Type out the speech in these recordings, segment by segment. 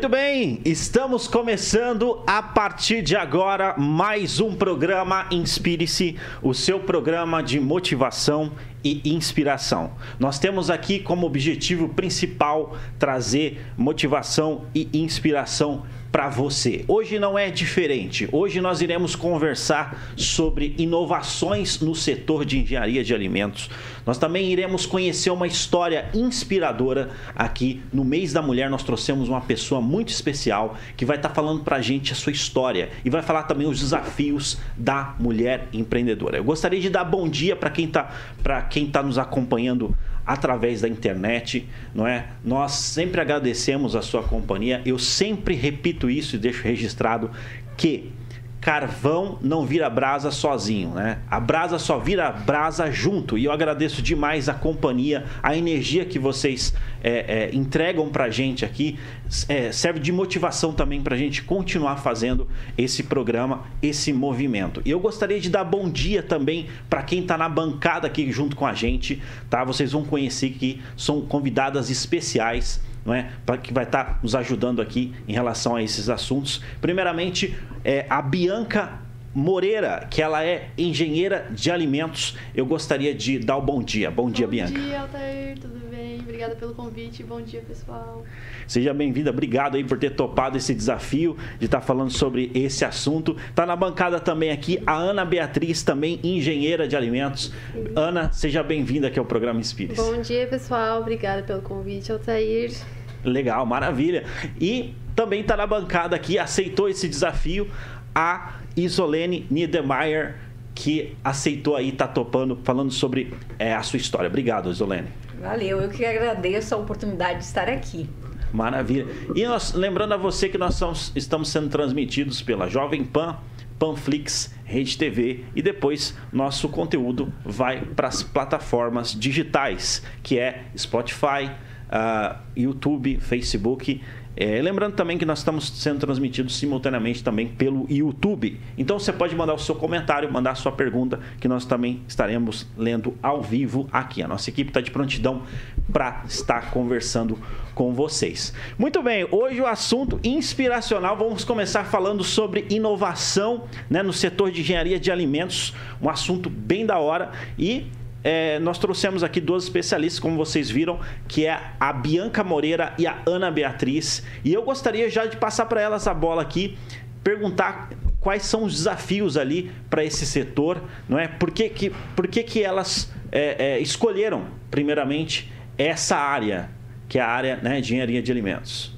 Muito bem, estamos começando a partir de agora mais um programa Inspire-se, o seu programa de motivação e inspiração. Nós temos aqui como objetivo principal trazer motivação e inspiração para você. Hoje não é diferente. Hoje nós iremos conversar sobre inovações no setor de engenharia de alimentos. Nós também iremos conhecer uma história inspiradora aqui no mês da mulher. Nós trouxemos uma pessoa muito especial que vai estar tá falando para a gente a sua história e vai falar também os desafios da mulher empreendedora. Eu gostaria de dar bom dia para quem está para quem tá nos acompanhando através da internet, não é? Nós sempre agradecemos a sua companhia. Eu sempre repito isso e deixo registrado que carvão não vira brasa sozinho, né? A brasa só vira brasa junto. E eu agradeço demais a companhia, a energia que vocês é, é, entregam gente aqui. É, serve de motivação também pra gente continuar fazendo esse programa, esse movimento. E eu gostaria de dar bom dia também para quem tá na bancada aqui junto com a gente, tá? Vocês vão conhecer que são convidadas especiais não é? Para que vai estar tá nos ajudando aqui em relação a esses assuntos. Primeiramente, é a Bianca Moreira, que ela é engenheira de alimentos. Eu gostaria de dar o bom dia. Bom, bom dia, Bianca. Bom dia, Altair. Tudo bem? Obrigada pelo convite. Bom dia, pessoal. Seja bem-vinda. Obrigado aí por ter topado esse desafio de estar tá falando sobre esse assunto. Tá na bancada também aqui a Ana Beatriz, também engenheira de alimentos. Sim. Ana, seja bem-vinda aqui ao programa Inspire. Bom dia, pessoal. Obrigada pelo convite, Altair. Legal, maravilha. E também está na bancada aqui, aceitou esse desafio, a Isolene Niedemeyer, que aceitou aí, está topando, falando sobre é, a sua história. Obrigado, Isolene. Valeu, eu que agradeço a oportunidade de estar aqui. Maravilha. E nós, lembrando a você que nós somos, estamos sendo transmitidos pela Jovem Pan, Panflix, Rede TV e depois nosso conteúdo vai para as plataformas digitais, que é Spotify, uh, YouTube, Facebook. É, lembrando também que nós estamos sendo transmitidos simultaneamente também pelo YouTube. Então você pode mandar o seu comentário, mandar a sua pergunta, que nós também estaremos lendo ao vivo aqui. A nossa equipe está de prontidão para estar conversando com vocês. Muito bem, hoje o assunto inspiracional, vamos começar falando sobre inovação né, no setor de engenharia de alimentos, um assunto bem da hora e é, nós trouxemos aqui duas especialistas, como vocês viram, que é a Bianca Moreira e a Ana Beatriz. E eu gostaria já de passar para elas a bola aqui, perguntar quais são os desafios ali para esse setor, não é? Por que, que, por que, que elas é, é, escolheram, primeiramente, essa área, que é a área né, de engenharia de alimentos?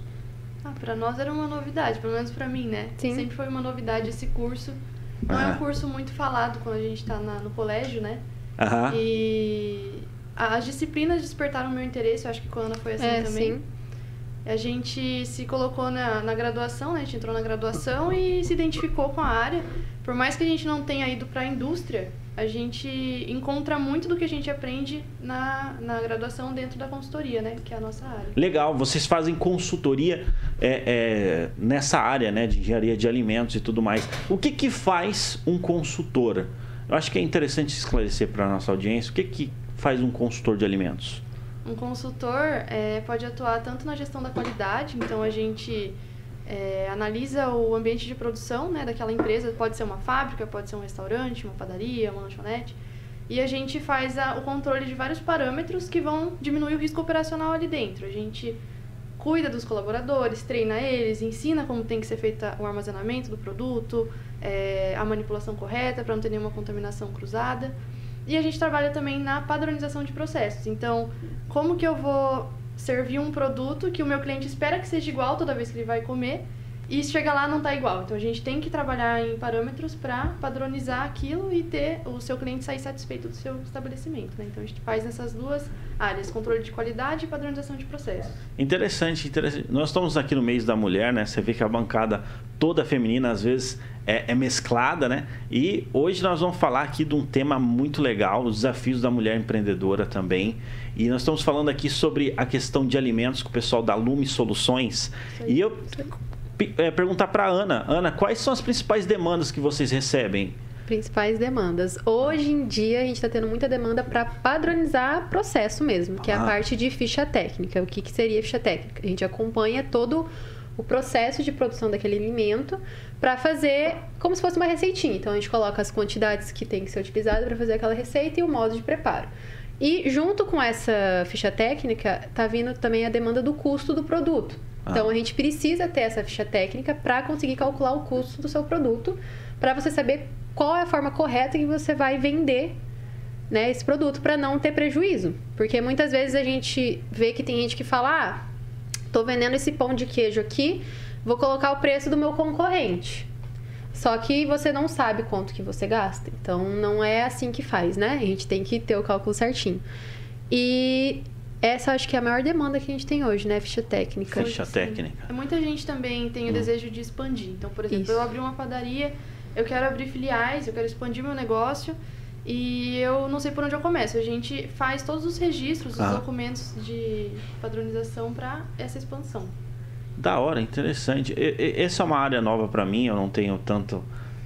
Ah, para nós era uma novidade, pelo menos para mim, né? Sim. Sempre foi uma novidade esse curso. Não ah. é um curso muito falado quando a gente está no colégio, né? Uhum. E as disciplinas despertaram meu interesse, eu acho que com a Ana foi assim é, também. Sim. A gente se colocou na, na graduação, né? A gente entrou na graduação e se identificou com a área. Por mais que a gente não tenha ido para a indústria, a gente encontra muito do que a gente aprende na, na graduação dentro da consultoria, né? Que é a nossa área. Legal, vocês fazem consultoria é, é, nessa área, né? De engenharia de alimentos e tudo mais. O que, que faz um consultor? Eu acho que é interessante esclarecer para a nossa audiência o que, que faz um consultor de alimentos. Um consultor é, pode atuar tanto na gestão da qualidade, então a gente é, analisa o ambiente de produção né, daquela empresa, pode ser uma fábrica, pode ser um restaurante, uma padaria, uma lanchonete, e a gente faz a, o controle de vários parâmetros que vão diminuir o risco operacional ali dentro. A gente cuida dos colaboradores, treina eles, ensina como tem que ser feito o armazenamento do produto, é, a manipulação correta para não ter nenhuma contaminação cruzada. E a gente trabalha também na padronização de processos. Então, como que eu vou servir um produto que o meu cliente espera que seja igual toda vez que ele vai comer e chega lá não está igual. Então a gente tem que trabalhar em parâmetros para padronizar aquilo e ter o seu cliente sair satisfeito do seu estabelecimento. Né? Então a gente faz nessas duas áreas, controle de qualidade e padronização de processos. Interessante, interessante. Nós estamos aqui no mês da mulher, né? Você vê que a bancada toda feminina às vezes é, é mesclada, né? E hoje nós vamos falar aqui de um tema muito legal, os desafios da mulher empreendedora também. E nós estamos falando aqui sobre a questão de alimentos com o pessoal da Lume Soluções. E eu é, perguntar para Ana. Ana, quais são as principais demandas que vocês recebem? Principais demandas. Hoje em dia a gente está tendo muita demanda para padronizar processo mesmo, que ah. é a parte de ficha técnica. O que, que seria ficha técnica? A gente acompanha todo o processo de produção daquele alimento para fazer como se fosse uma receitinha. Então a gente coloca as quantidades que tem que ser utilizadas para fazer aquela receita e o modo de preparo. E junto com essa ficha técnica, tá vindo também a demanda do custo do produto. Então a gente precisa ter essa ficha técnica para conseguir calcular o custo do seu produto, para você saber qual é a forma correta que você vai vender né, esse produto para não ter prejuízo. Porque muitas vezes a gente vê que tem gente que fala: ah, tô vendendo esse pão de queijo aqui, vou colocar o preço do meu concorrente. Só que você não sabe quanto que você gasta. Então não é assim que faz, né? A gente tem que ter o cálculo certinho. E essa acho que é a maior demanda que a gente tem hoje, né? Ficha técnica. Ficha técnica. Muita gente também tem o Hum. desejo de expandir. Então, por exemplo, Isso. eu abri uma padaria, eu quero abrir filiais, eu quero expandir meu negócio e eu não sei por onde eu começo. A gente faz todos os registros, os Ah. documentos de padronização para essa expansão. Da hora, interessante. E- e- Essa é uma área nova para mim, eu não tenho tanto,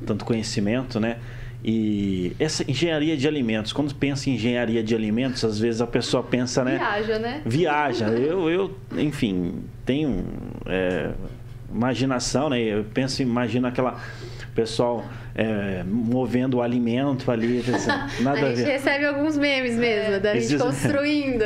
tanto conhecimento, né? E essa engenharia de alimentos, quando pensa em engenharia de alimentos, às vezes a pessoa pensa, né? Viaja, né? Viaja. Eu, eu enfim, tenho é, imaginação, né? Eu penso, imagino aquela pessoal é, movendo o alimento ali, assim, nada a a gente ver. recebe alguns memes mesmo, da Esses- gente construindo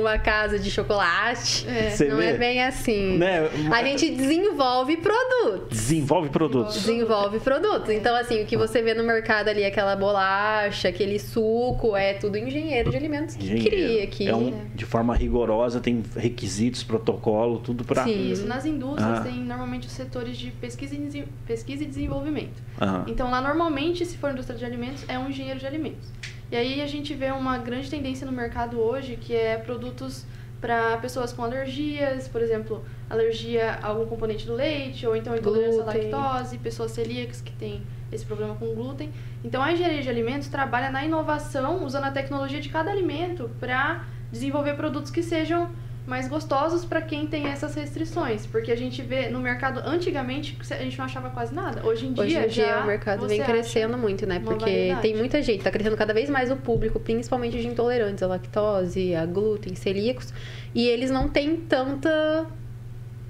uma casa de chocolate. É. Não vê? é bem assim. Né? A gente desenvolve produtos. Desenvolve produtos. Desenvolve produtos. Então, assim, o que você vê no mercado ali, aquela bolacha, aquele suco, é tudo engenheiro de alimentos que Engenheiro. cria. Que... É um, de forma rigorosa, tem requisitos, protocolo, tudo para. Sim. Isso. Nas indústrias Ah. tem normalmente os setores de pesquisa e, pesquisa e desenvolvimento. Aham. Então, lá normalmente, se for indústria de alimentos, é um engenheiro de alimentos. E aí a gente vê uma grande tendência no mercado hoje, que é produtos para pessoas com alergias, por exemplo, alergia a algum componente do leite, ou então intolerância à lactose, pessoas celíacas que têm esse problema com glúten. Então, a engenharia de alimentos trabalha na inovação, usando a tecnologia de cada alimento para desenvolver produtos que sejam mais gostosos para quem tem essas restrições, porque a gente vê no mercado antigamente a gente não achava quase nada. Hoje em dia, Hoje em dia já o mercado vem crescendo muito, né? Porque variedade. tem muita gente, tá crescendo cada vez mais o público, principalmente de intolerantes à lactose, a glúten, celíacos, e eles não têm tanta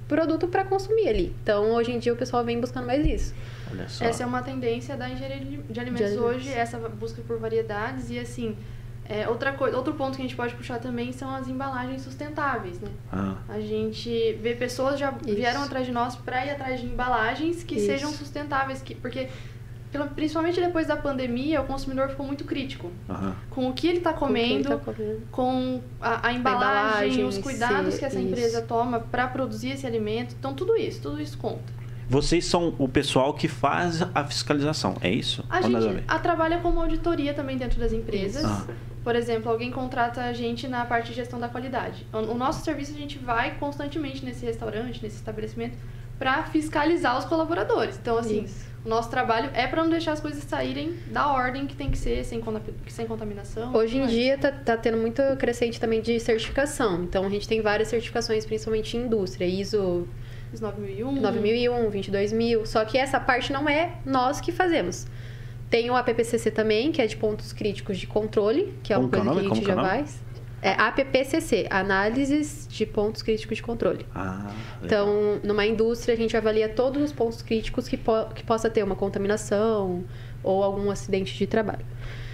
produto para consumir ali. Então, hoje em dia o pessoal vem buscando mais isso. Olha só. Essa é uma tendência da engenharia de alimentos De alimentos. hoje, essa busca por variedades e assim, é, outra coisa, outro ponto que a gente pode puxar também são as embalagens sustentáveis, né? Ah, A gente vê pessoas já Isso. vieram atrás de nós para ir atrás de embalagens que Isso. sejam sustentáveis, que, porque principalmente depois da pandemia, o consumidor ficou muito crítico aham. com o que ele está Com comendo, tá comendo. com a, a embalagem, embalagem os cuidados si, que essa isso. empresa toma para produzir esse alimento. Então, tudo isso, tudo isso conta. Vocês são o pessoal que faz a fiscalização, é isso? A Ou gente a, trabalha como auditoria também dentro das empresas. Ah. Por exemplo, alguém contrata a gente na parte de gestão da qualidade. O, nosso serviço, a gente vai constantemente nesse restaurante, nesse estabelecimento, para fiscalizar os colaboradores. Então, assim, Isso. o nosso trabalho é para não deixar as coisas saírem da ordem que tem que ser, sem, sem contaminação. Hoje em dia tá, tá tendo muito crescente também de certificação. Então a gente tem várias certificações, principalmente em indústria, ISO Os 9001. 9001, 22000. Só que essa parte não é nós que fazemos. Tem o APPCC também, que é de pontos críticos de controle, que é Como uma é coisa que a gente é já faz. É APPCC, Análises de Pontos Críticos de Controle. Ah. Então, numa indústria, a gente avalia todos os pontos críticos que, po que possa ter uma contaminação ou algum acidente de trabalho.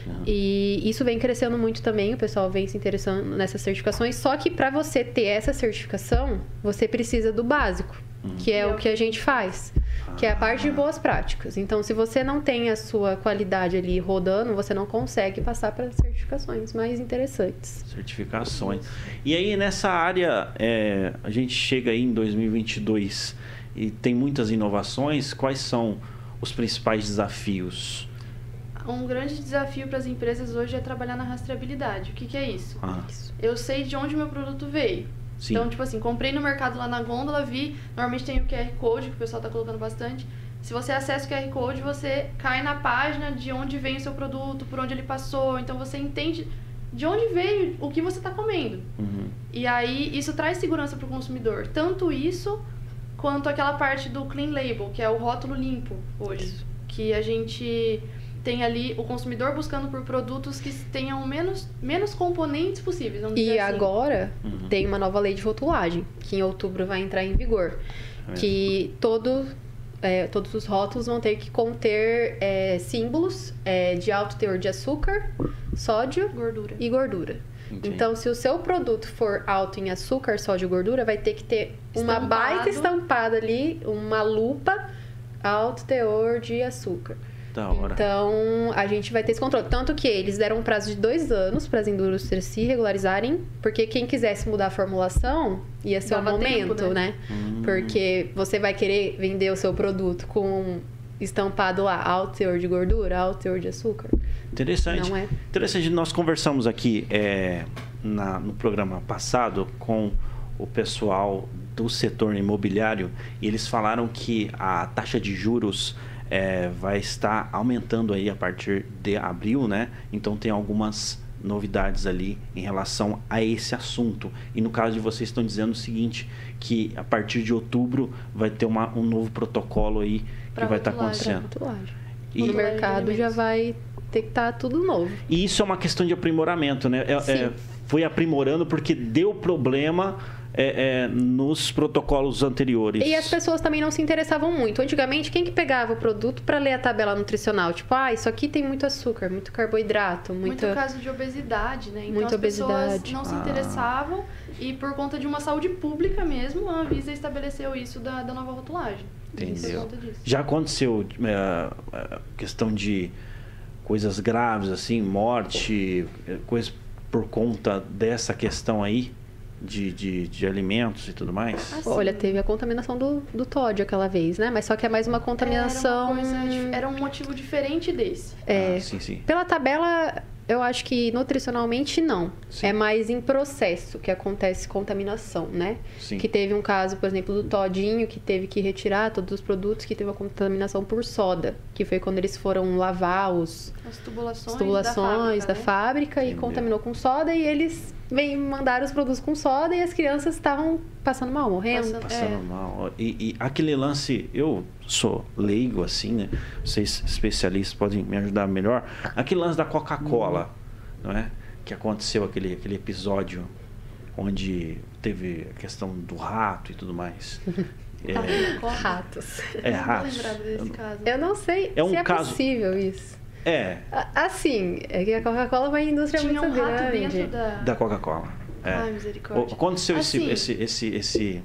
Uhum. E isso vem crescendo muito também, o pessoal vem se interessando nessas certificações. Só que para você ter essa certificação, você precisa do básico, que é o que a gente faz, que é a parte de boas práticas. Então, se você não tem a sua qualidade ali rodando, você não consegue passar para certificações mais interessantes. Certificações. E aí, nessa área, é, a gente chega aí em 2022 e tem muitas inovações. Quais são os principais desafios? Um grande desafio para as empresas hoje é trabalhar na rastreabilidade. O que, que é isso? Ah, Eu sei de onde meu produto veio. Sim. Então, tipo assim, comprei no mercado lá na gôndola, vi, normalmente tem o QR Code, que o pessoal tá colocando bastante. Se você acessa o QR Code, você cai na página de onde vem o seu produto, por onde ele passou. Então, você entende de onde veio o que você está comendo. Uhum. E aí, isso traz segurança para o consumidor. Tanto isso, quanto aquela parte do Clean Label, que é o rótulo limpo hoje. Que a gente tem ali o consumidor buscando por produtos que tenham menos, menos componentes possíveis. Vamos E dizer assim. agora Uhum. tem uma nova lei de rotulagem, que em outubro vai entrar em vigor. mesmo. que todo, é, todos os rótulos vão ter que conter é, símbolos é, de alto teor de açúcar, sódio Gordura. e gordura. Entendi. Então, se o seu produto for alto em açúcar, sódio e gordura, vai ter que ter uma Estampado. baita estampada ali, uma lupa alto teor de açúcar. Da hora. Então, a gente vai ter esse controle. Tanto que eles deram um prazo de dois anos para as indústrias se regularizarem, porque quem quisesse mudar a formulação ia ser o Dava momento, tempo, né? né? Hum. Porque você vai querer vender o seu produto com estampado lá, alto teor de gordura, alto teor de açúcar. Interessante. Não é? Interessante. Nós conversamos aqui é, na- no programa passado com o pessoal do setor imobiliário e eles falaram que a taxa de juros é, vai estar aumentando aí a partir de abril, né? Então tem algumas novidades ali em relação a esse assunto. E no caso de vocês estão dizendo o seguinte, que a partir de outubro vai ter uma- um novo protocolo aí que Pra vai estar. Pra acontecendo. E- No mercado já vai ter que estar tudo novo. E isso é uma questão de aprimoramento, né? É- Sim. é, foi aprimorando porque deu problema é, é, nos protocolos anteriores. E as pessoas também não se interessavam muito. Antigamente, quem que pegava o produto para ler a tabela nutricional? Tipo, ah, isso aqui tem muito açúcar, muito carboidrato, Muito muita... caso de obesidade, né? Então Muita as pessoas obesidade. não se Ah. interessavam e por conta de uma saúde pública mesmo, a Anvisa estabeleceu isso da, da nova rotulagem. Entendeu. Já aconteceu é, é, questão de coisas graves, assim, morte, é, coisas por conta dessa questão aí de, de, de alimentos e tudo mais? Ah, Olha, teve a contaminação do, do Todd aquela vez, né? Mas só que é mais uma contaminação... Era, uma coisa era um motivo diferente desse. É, Ah, sim, sim. Pela tabela, eu acho que nutricionalmente não. Sim. É mais em processo que acontece contaminação, né? Sim. Que teve um caso, por exemplo, do Todinho, que teve que retirar todos os produtos que teve a contaminação por soda. Que foi quando eles foram lavar os, As tubulações, as tubulações da da fábrica. fábrica, e Entendeu. contaminou com soda. E eles vem, mandaram os produtos com soda e as crianças estavam passando mal, morrendo. Passando- Passando É. mal. E, e aquele lance, eu sou leigo assim, né? Vocês especialistas podem me ajudar melhor. Aquele lance da Coca-Cola, não é? Que aconteceu aquele, aquele episódio onde teve a questão do rato e tudo mais. É. Ratos. é Eu não ratos. lembrava desse caso. Eu não sei É um se é caso- possível isso. É, Assim, é que a Coca-Cola é uma indústria Tinha muito um rato grande. dentro da... da Coca-Cola. É. Ai, misericórdia. O- Aconteceu Assim, esse, esse, esse, esse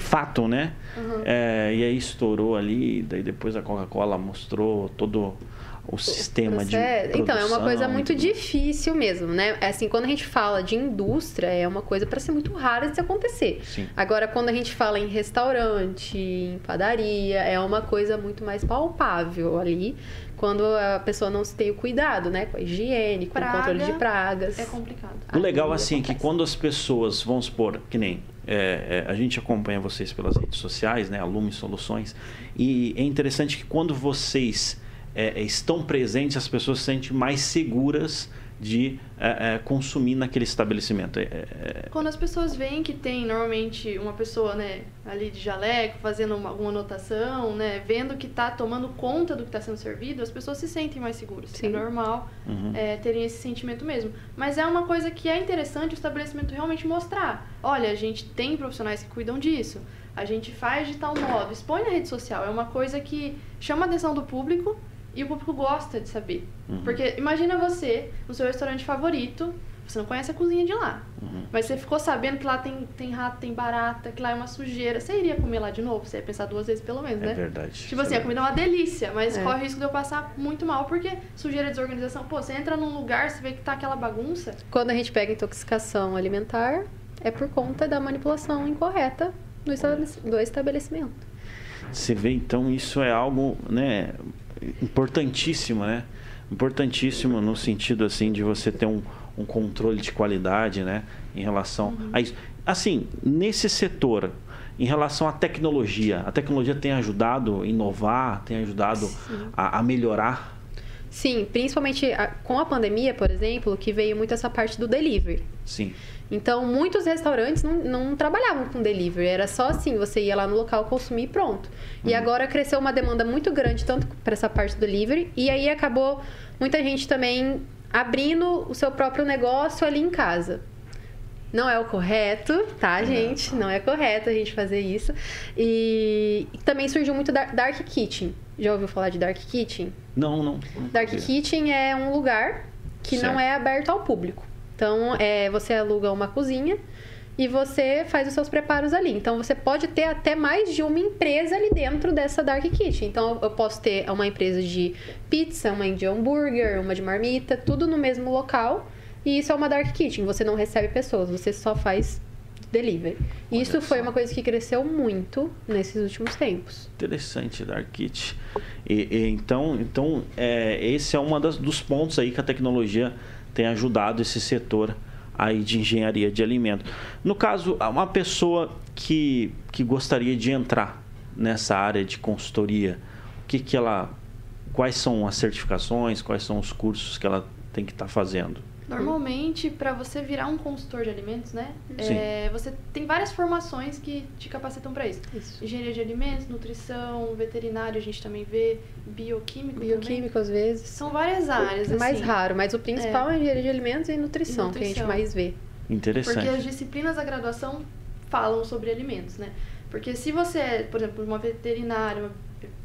fato, né? Uhum. É, e aí estourou ali, daí depois a Coca-Cola mostrou todo o sistema de Processo. Então, é uma produção coisa muito difícil mesmo, né? É Assim, quando a gente fala de indústria, é uma coisa para ser muito rara de se acontecer. Sim. Agora, quando a gente fala em restaurante, em padaria, é uma coisa muito mais palpável ali, quando a pessoa não se tem o cuidado, né? Com a higiene, com Praga o controle de pragas. É complicado. O legal, Aí assim, é que quando as pessoas, vamos supor, que nem é, é, a gente acompanha vocês pelas redes sociais, né? Alume Soluções, e é interessante que quando vocês é, estão presentes, as pessoas se sentem mais seguras de é, é, consumir naquele estabelecimento. É, é, Quando as pessoas veem que tem normalmente uma pessoa, né, ali de jaleco, fazendo uma, alguma anotação, né, vendo que tá tomando conta do que está sendo servido, as pessoas se sentem mais seguras. Sim. É normal Uhum. é, terem esse sentimento mesmo. Mas é uma coisa que é interessante o estabelecimento realmente mostrar. Olha, a gente tem profissionais que cuidam disso. A gente faz de tal modo, expõe na rede social. É uma coisa que chama a atenção do público e o público gosta de saber. Uhum. Porque imagina você no seu restaurante favorito, você não conhece a cozinha de lá. Uhum. Mas você ficou sabendo que lá tem, tem rato, tem barata, que lá é uma sujeira. Você iria comer lá de novo? Você ia pensar duas vezes pelo menos, É né? verdade. Tipo assim, a comida é uma delícia, mas É. corre o risco de eu passar muito mal, porque sujeira, desorganização. Pô, você entra num lugar, você vê que tá aquela bagunça. Quando a gente pega intoxicação alimentar, é por conta da manipulação incorreta do estabelecimento. Você vê, então, isso é algo, né, importantíssimo, né? Importantíssimo no sentido, assim, de você ter um, um controle de qualidade, né? Em relação Uhum. a isso. Assim, nesse setor, em relação à tecnologia, a tecnologia tem ajudado a inovar, tem ajudado a, a melhorar? Sim, principalmente a- com a pandemia, por exemplo, que veio muito essa parte do delivery. Sim. Então, muitos restaurantes não, não trabalhavam com delivery, era só assim, você ia lá no local consumir e pronto. E agora cresceu uma demanda muito grande, tanto para essa parte do delivery, e aí acabou muita gente também abrindo o seu próprio negócio ali em casa. Não é o correto, tá, gente? Não é correto a gente fazer isso. E também surgiu muito Dar- Dark Kitchen. Já ouviu falar de Dark Kitchen? Não, não. não Dark. Kitchen é um lugar que não Certo. é aberto ao público. Então, é, você aluga uma cozinha e você faz os seus preparos ali. Então, você pode ter até mais de uma empresa ali dentro dessa Dark Kitchen. Então, eu posso ter uma empresa de pizza, uma de hambúrguer, uma de marmita, tudo no mesmo local. E isso é uma Dark Kitchen. Você não recebe pessoas, você só faz delivery. E isso foi uma coisa que cresceu muito nesses últimos tempos. Interessante, Dark Kit. E, e então, então é, esse é um dos pontos aí que a tecnologia tem ajudado esse setor aí de engenharia de alimentos. No caso, uma pessoa que, que gostaria de entrar nessa área de consultoria, o que, que ela, quais são as certificações, quais são os cursos que ela tem que estar fazendo? Normalmente, para você virar um consultor de alimentos, né? Sim. é, você tem várias formações que te capacitam para isso. Isso. Engenharia de alimentos, nutrição, veterinário, a gente também vê, bioquímico, também. Bioquímico, às vezes. São várias áreas, É mais assim. raro, mas o principal é, engenharia de alimentos e nutrição, que a gente nutrição. mais vê. Interessante. Porque as disciplinas da graduação falam sobre alimentos, né? Porque se você é, por exemplo, uma veterinária, uma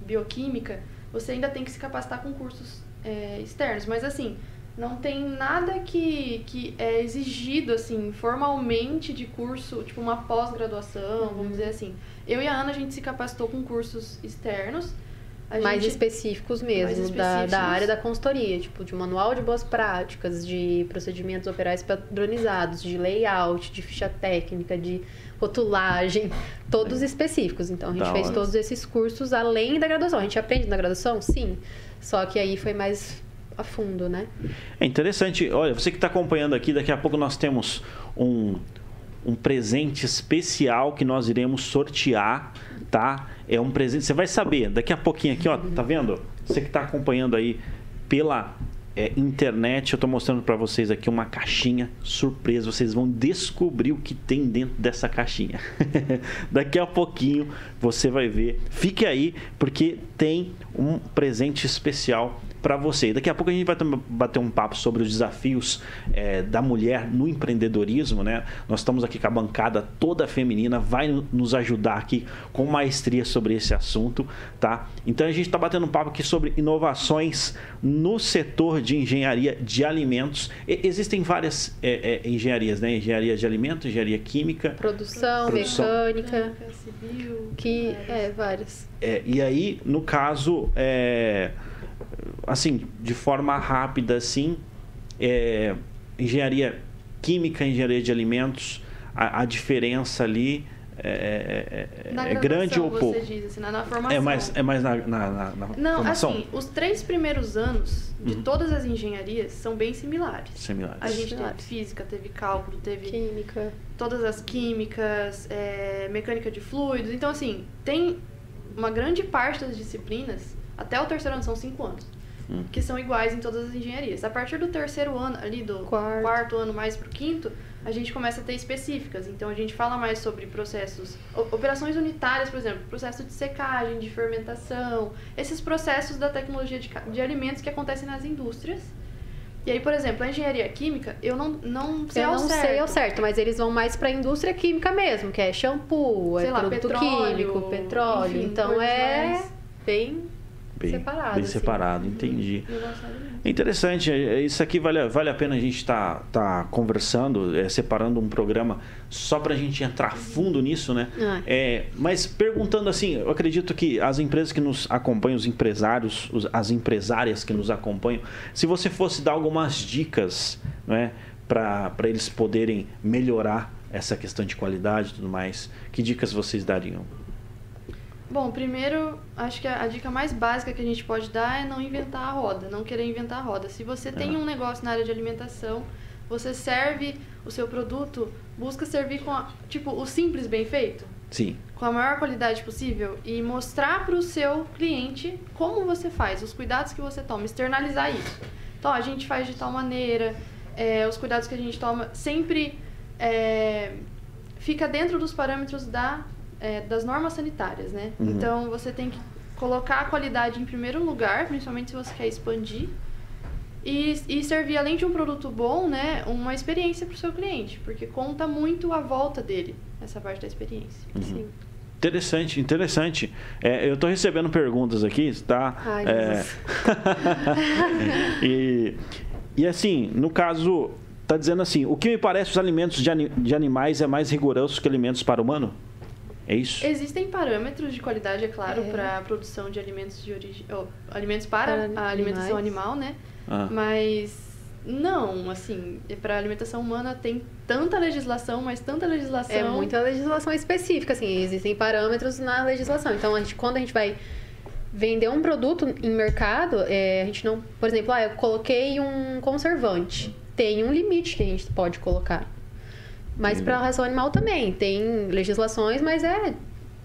bioquímica, você ainda tem que se capacitar com cursos é, externos. Mas assim, não tem nada que, que é exigido, assim, formalmente de curso, tipo uma pós-graduação, Uhum. vamos dizer assim. Eu e a Ana, a gente se capacitou com cursos externos. A mais gente- específicos mesmo, Mais Da, específicos. da área da consultoria, tipo, de manual de boas práticas, de procedimentos operais padronizados, de layout, de ficha técnica, de rotulagem, todos específicos. Então, a gente Da fez hora. todos esses cursos além da graduação. A gente aprende na graduação? Sim. Só que aí foi mais a fundo, né? É interessante. Olha, você que está acompanhando aqui, daqui a pouco nós temos um, um presente especial que nós iremos sortear, tá? É um presente. Você vai saber daqui a pouquinho aqui, ó. Tá vendo? Você que está acompanhando aí pela é, internet, eu estou mostrando para vocês aqui uma caixinha surpresa. Vocês vão descobrir o que tem dentro dessa caixinha. daqui a pouquinho você vai ver. Fique aí, porque tem um presente especial para você. Daqui a pouco a gente vai bater um papo sobre os desafios eh, da mulher no empreendedorismo, né? Nós estamos aqui com a bancada toda feminina, vai no- nos ajudar aqui com maestria sobre esse assunto, tá? Então a gente está batendo um papo aqui sobre inovações no setor de engenharia de alimentos. E- existem várias eh, eh, engenharias, né? Engenharia de alimentos, engenharia química. Produção, Produção. mecânica, civil, que várias. é várias. É, e aí, no caso, é, assim, de forma rápida, assim, é, engenharia química, engenharia de alimentos, a, a diferença ali é, é- Na é grande ou pouco? Você diz, assim, na, na formação. É mais, é mais na, na, na- na Não, formação? assim, os três primeiros anos de Uhum. todas as engenharias são bem similares. Similares. A gente teve Similares. física, teve cálculo, teve Química. todas as químicas, é, mecânica de fluidos. Então, assim, tem uma grande parte das disciplinas, até o terceiro ano, são cinco anos, Hum. que são iguais em todas as engenharias. A partir do terceiro ano, ali do Quarto. quarto ano mais pro quinto, a gente começa a ter específicas. Então, a gente fala mais sobre processos, o- operações unitárias, por exemplo, processo de secagem, de fermentação, esses processos da tecnologia de, de alimentos que acontecem nas indústrias. E aí, por exemplo, a engenharia química, eu não, não sei Eu ao não certo. sei ao certo, mas eles vão mais pra indústria química mesmo, que é shampoo, Sei é lá, produto petróleo, químico, petróleo. enfim, então é mais- bem, Bem separado. Bem assim. separado, entendi. no nosso alimento. É Interessante, é- isso aqui vale, vale a pena a gente estar tá, conversando, é, separando um programa só para a gente entrar fundo nisso, né? Ah. É, mas perguntando assim, eu acredito que as empresas que nos acompanham, os empresários, os- as empresárias que nos acompanham, se você fosse dar algumas dicas, né, para eles poderem melhorar essa questão de qualidade e tudo mais, que dicas vocês dariam? Bom, primeiro, acho que a, a dica mais básica que a gente pode dar é não inventar a roda, não querer inventar a roda. Se você tem É. um negócio na área de alimentação, você serve o seu produto, busca servir com, a- tipo, o simples bem feito, Sim, com a maior qualidade possível e mostrar para o seu cliente como você faz, os cuidados que você toma, externalizar isso. Então, a gente faz de tal maneira, é, os cuidados que a gente toma sempre é, fica dentro dos parâmetros da, é, das normas sanitárias, né? Uhum. Então, você tem que colocar a qualidade em primeiro lugar, principalmente se você quer expandir. E, e servir, além de um produto bom, né, uma experiência para o seu cliente, porque conta muito a volta dele, essa parte da experiência. Sim. Interessante, interessante. É, eu estou recebendo perguntas aqui, tá? Ai, É, Jesus. e, e assim, no caso, tá dizendo assim, o que me parece os alimentos de, ani- de animais é mais rigoroso que alimentos para humano? É isso? Existem parâmetros de qualidade, é claro, É. para a produção de alimentos de origem, oh, alimentos para, Para a alimentação animais. animal, né? Ah. Mas não, assim, para alimentação humana tem tanta legislação, mas tanta legislação. É muita legislação específica, assim, existem parâmetros na legislação. Então, a gente, quando a gente vai vender um produto em mercado, é, a gente não. Por exemplo, ah, eu coloquei um conservante. Tem um limite que a gente pode colocar. Mas para a ração animal também. Tem legislações, mas é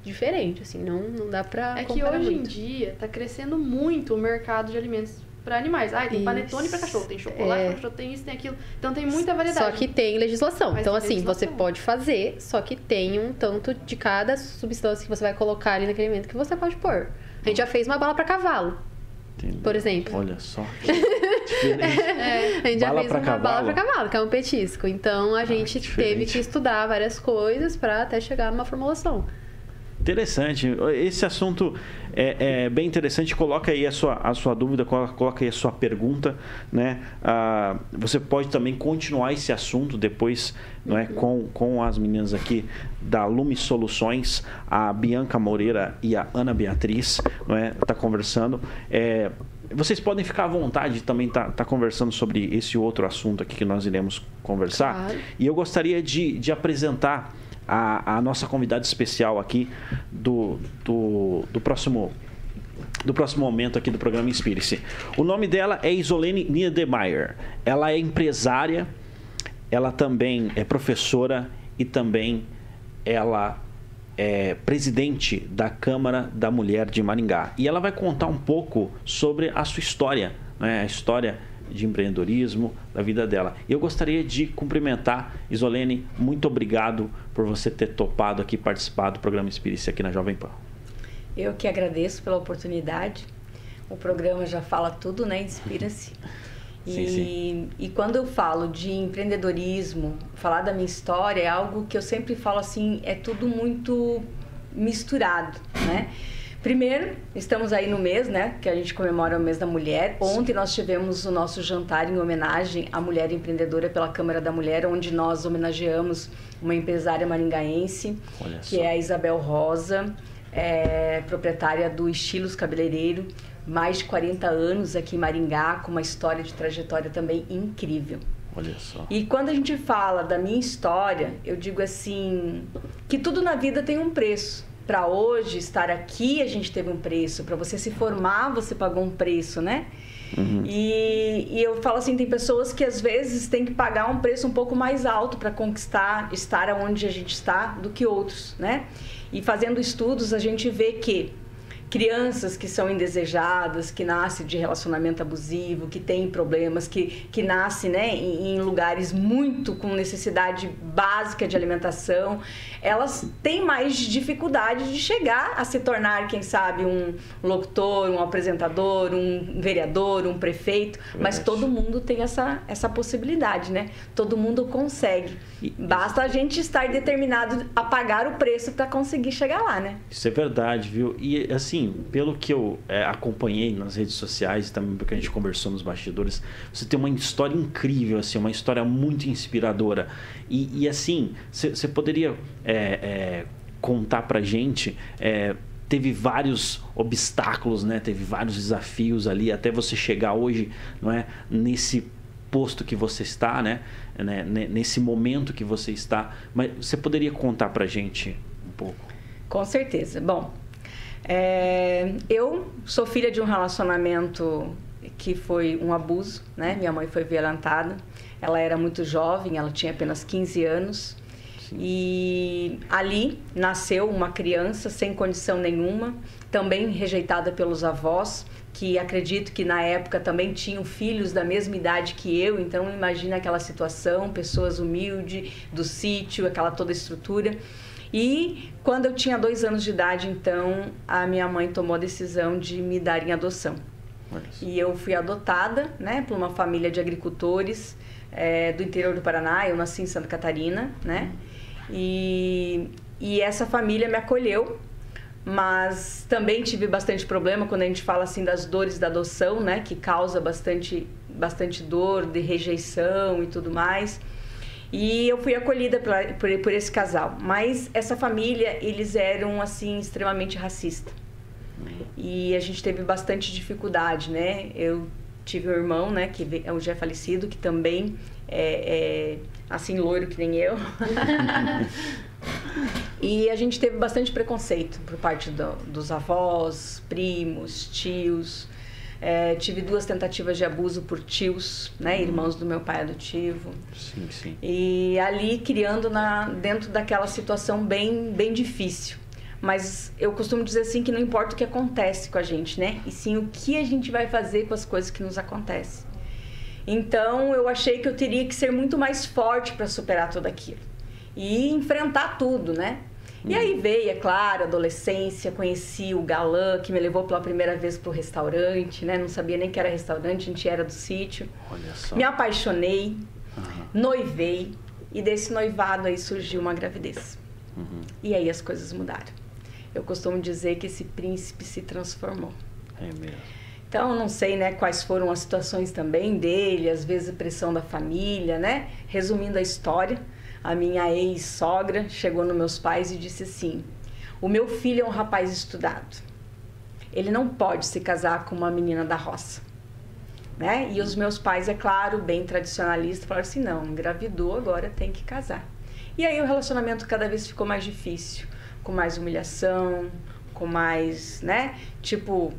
diferente, assim, não, não dá pra. É que hoje em muito. dia tá crescendo muito o mercado de alimentos para animais. Ah, tem Isso. panetone para cachorro, tem chocolate É. para cachorro, tem isso, tem aquilo. Então tem muita variedade. Só que tem legislação. Mas então, tem assim, você legislação. pode fazer, só que tem um tanto de cada substância que você vai colocar ali naquele alimento que você pode pôr. A gente já fez uma bala para cavalo, Entendeu? por exemplo. Olha só. que diferente. A gente já Bala fez pra uma cavalo? bala pra cavalo, que é um petisco. Então a gente que teve que estudar várias coisas pra até chegar numa formulação. Interessante. Esse assunto é, é bem interessante. Coloca aí a sua, a sua dúvida, coloca, aí a sua pergunta. Né? Ah, você pode também continuar esse assunto depois não é, com, com as meninas aqui da Lume Soluções, a Bianca Moreira e a Ana Beatriz. Não é, tá conversando. É, vocês podem ficar à vontade de também estar tá, conversando sobre esse outro assunto aqui que nós iremos conversar. Claro. E eu gostaria de, de apresentar a, a nossa convidada especial aqui do, do, do próximo do próximo momento aqui do programa Inspire-se. O nome dela é Isolene Niedermeyer. Ela é empresária, ela também é professora e também ela é presidente da Câmara da Mulher de Maringá. E ela vai contar um pouco sobre a sua história, né? a história de empreendedorismo, da vida dela. Eu gostaria de cumprimentar Isolene, muito obrigado por você ter topado aqui participar do programa Inspire-se aqui na Jovem Pan. Eu que agradeço pela oportunidade. O programa já fala tudo, né? Inspira-se. E, Sim, sim. e quando eu falo de empreendedorismo, falar da minha história é algo que eu sempre falo assim, é tudo muito misturado, né? Primeiro, estamos aí no mês, né? Que a gente comemora o mês da mulher. Ontem nós tivemos o nosso jantar em homenagem à mulher empreendedora pela Câmara da Mulher, onde nós homenageamos uma empresária maringaense, que é a Isabel Rosa, é, proprietária do Estilos Cabeleireiro, mais de 40 anos aqui em Maringá, com uma história de trajetória também incrível. Olha só. E quando a gente fala da minha história, eu digo assim, que tudo na vida tem um preço. Para hoje estar aqui, a gente teve um preço. Para você se formar, você pagou um preço, né? E, e eu falo assim, tem pessoas que às vezes têm que pagar um preço um pouco mais alto para conquistar, estar onde a gente está, do que outros, né? E fazendo estudos, a gente vê que crianças que são indesejadas, que nascem de relacionamento abusivo, que têm problemas, que, que nascem né, em, em lugares muito com necessidade básica de alimentação, elas têm mais dificuldade de chegar a se tornar, quem sabe, um locutor, um apresentador, um vereador, um prefeito, mas todo mundo tem essa, essa possibilidade, né? Todo mundo consegue. Basta a gente estar determinado a pagar o preço para conseguir chegar lá, né? Isso é verdade, viu? E assim, pelo que eu é, acompanhei nas redes sociais também porque a gente conversou nos bastidores, você tem uma história incrível, assim, uma história muito inspiradora. E, e, assim, você poderia é, é, contar pra gente. é, Teve vários obstáculos, né? Teve vários desafios ali até você chegar hoje, não é? Nesse posto que você está, né? né? ne- Nesse momento que você está. Mas você poderia contar pra gente um pouco? Com certeza. Bom, é, eu sou filha de um relacionamento que foi um abuso, né? Minha mãe foi violentada. Ela era muito jovem, ela tinha apenas 15 anos. E ali nasceu uma criança sem condição nenhuma, também rejeitada pelos avós, que acredito que na época também tinham filhos da mesma idade que eu, então imagina aquela situação, pessoas humildes, do sítio, aquela toda estrutura. E quando eu tinha dois anos de idade, então, a minha mãe tomou a decisão de me dar em adoção. E eu fui adotada, né, por uma família de agricultores é, do interior do Paraná. Eu nasci em Santa Catarina, né? E, e essa família me acolheu, mas também tive bastante problema quando a gente fala assim das dores da adoção, né, que causa bastante bastante dor, de rejeição e tudo mais. E eu fui acolhida por, por, por esse casal, mas essa família eles eram assim extremamente racistas. E a gente teve bastante dificuldade, né? Eu tive um irmão, né, que já é falecido, que também é, é assim loiro que nem eu. e a gente teve bastante preconceito por parte do, dos avós, primos, tios. É, tive duas tentativas de abuso por tios, né, irmãos do meu pai adotivo. Sim, sim. E ali criando na, dentro daquela situação bem, bem difícil. Mas eu costumo dizer assim que não importa o que acontece com a gente, né? E sim o que a gente vai fazer com as coisas que nos acontecem. Então eu achei que eu teria que ser muito mais forte para superar tudo aquilo e enfrentar tudo, né? E aí veio, é claro, adolescência, conheci o galã que me levou pela primeira vez pro restaurante, né? Não sabia nem que era restaurante, a gente era do sítio. Olha só. Me apaixonei, uhum. noivei e desse noivado aí surgiu uma gravidez. Uhum. E aí as coisas mudaram. Eu costumo dizer que esse príncipe se transformou. É mesmo. Então, não sei, né, quais foram as situações também dele, às vezes a pressão da família, né? Resumindo a história, a minha ex-sogra chegou nos meus pais e disse assim: "O meu filho é um rapaz estudado. Ele não pode se casar com uma menina da roça." Né? E os meus pais, é claro, bem tradicionalistas, falaram assim: "Não, engravidou, agora tem que casar." E aí o relacionamento cada vez ficou mais difícil com mais humilhação, com mais, né? Tipo,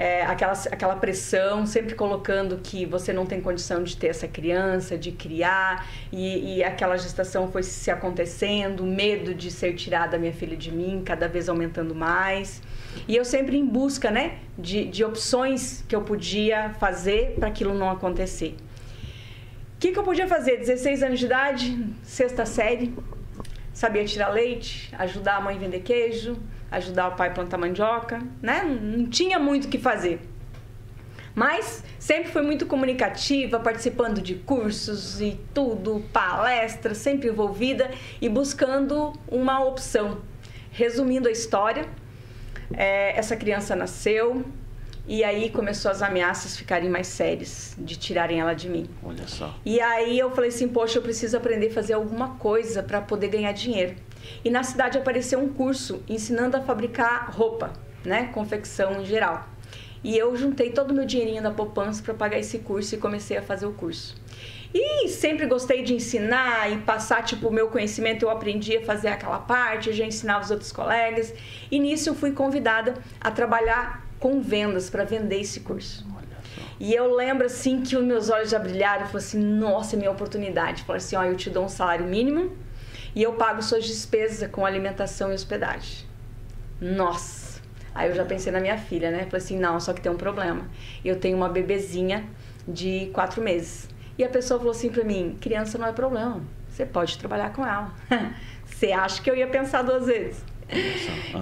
é, aquela, aquela pressão, sempre colocando que você não tem condição de ter essa criança, de criar, e, e aquela gestação foi se acontecendo, medo de ser tirada minha filha de mim, cada vez aumentando mais. E eu sempre em busca, né, de, de opções que eu podia fazer para aquilo não acontecer. O que, que eu podia fazer? 16 anos de idade, sexta série, sabia tirar leite, ajudar a mãe a vender queijo, ajudar o pai a plantar mandioca, né? Não tinha muito o que fazer. Mas sempre fui muito comunicativa, participando de cursos e tudo, palestras, sempre envolvida e buscando uma opção. Resumindo a história, é, essa criança nasceu, e aí começou as ameaças ficarem mais sérias, de tirarem ela de mim. Olha só. E aí eu falei assim, poxa, eu preciso aprender a fazer alguma coisa para poder ganhar dinheiro. E na cidade apareceu um curso ensinando a fabricar roupa, né, confecção em geral. E eu juntei todo o meu dinheirinho da poupança para pagar esse curso e comecei a fazer o curso. E sempre gostei de ensinar e passar, tipo, o meu conhecimento, eu aprendi a fazer aquela parte, eu já ensinava os outros colegas. E nisso eu fui convidada a trabalhar com vendas para vender esse curso. E eu lembro assim que os meus olhos já brilharam, eu falei assim, nossa, é minha oportunidade. Falei assim, ó, eu te dou um salário mínimo e eu pago suas despesas com alimentação e hospedagem. Nossa! Aí eu já pensei na minha filha, né? Falei assim, não, só que tem um problema. Eu tenho uma bebezinha de quatro meses. E a pessoa falou assim pra mim, criança não é problema, você pode trabalhar com ela. você acha que eu ia pensar duas vezes?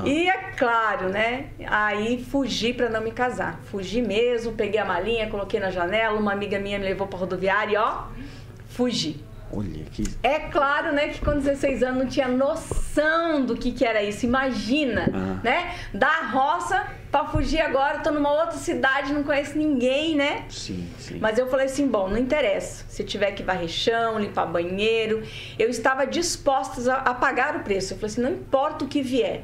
E é claro, né? Aí fugi para não me casar. Fugi mesmo, peguei a malinha, coloquei na janela, uma amiga minha me levou para rodoviária e ó, fugi. Olha que. É claro, né, que com 16 anos não tinha noção do que, que era isso. Imagina, ah. né? Da roça para fugir agora, tô numa outra cidade, não conheço ninguém, né? Sim, sim. Mas eu falei assim, bom, não interessa. Se tiver que varrer chão, limpar banheiro, eu estava disposta a, a pagar o preço. Eu falei assim, não importa o que vier.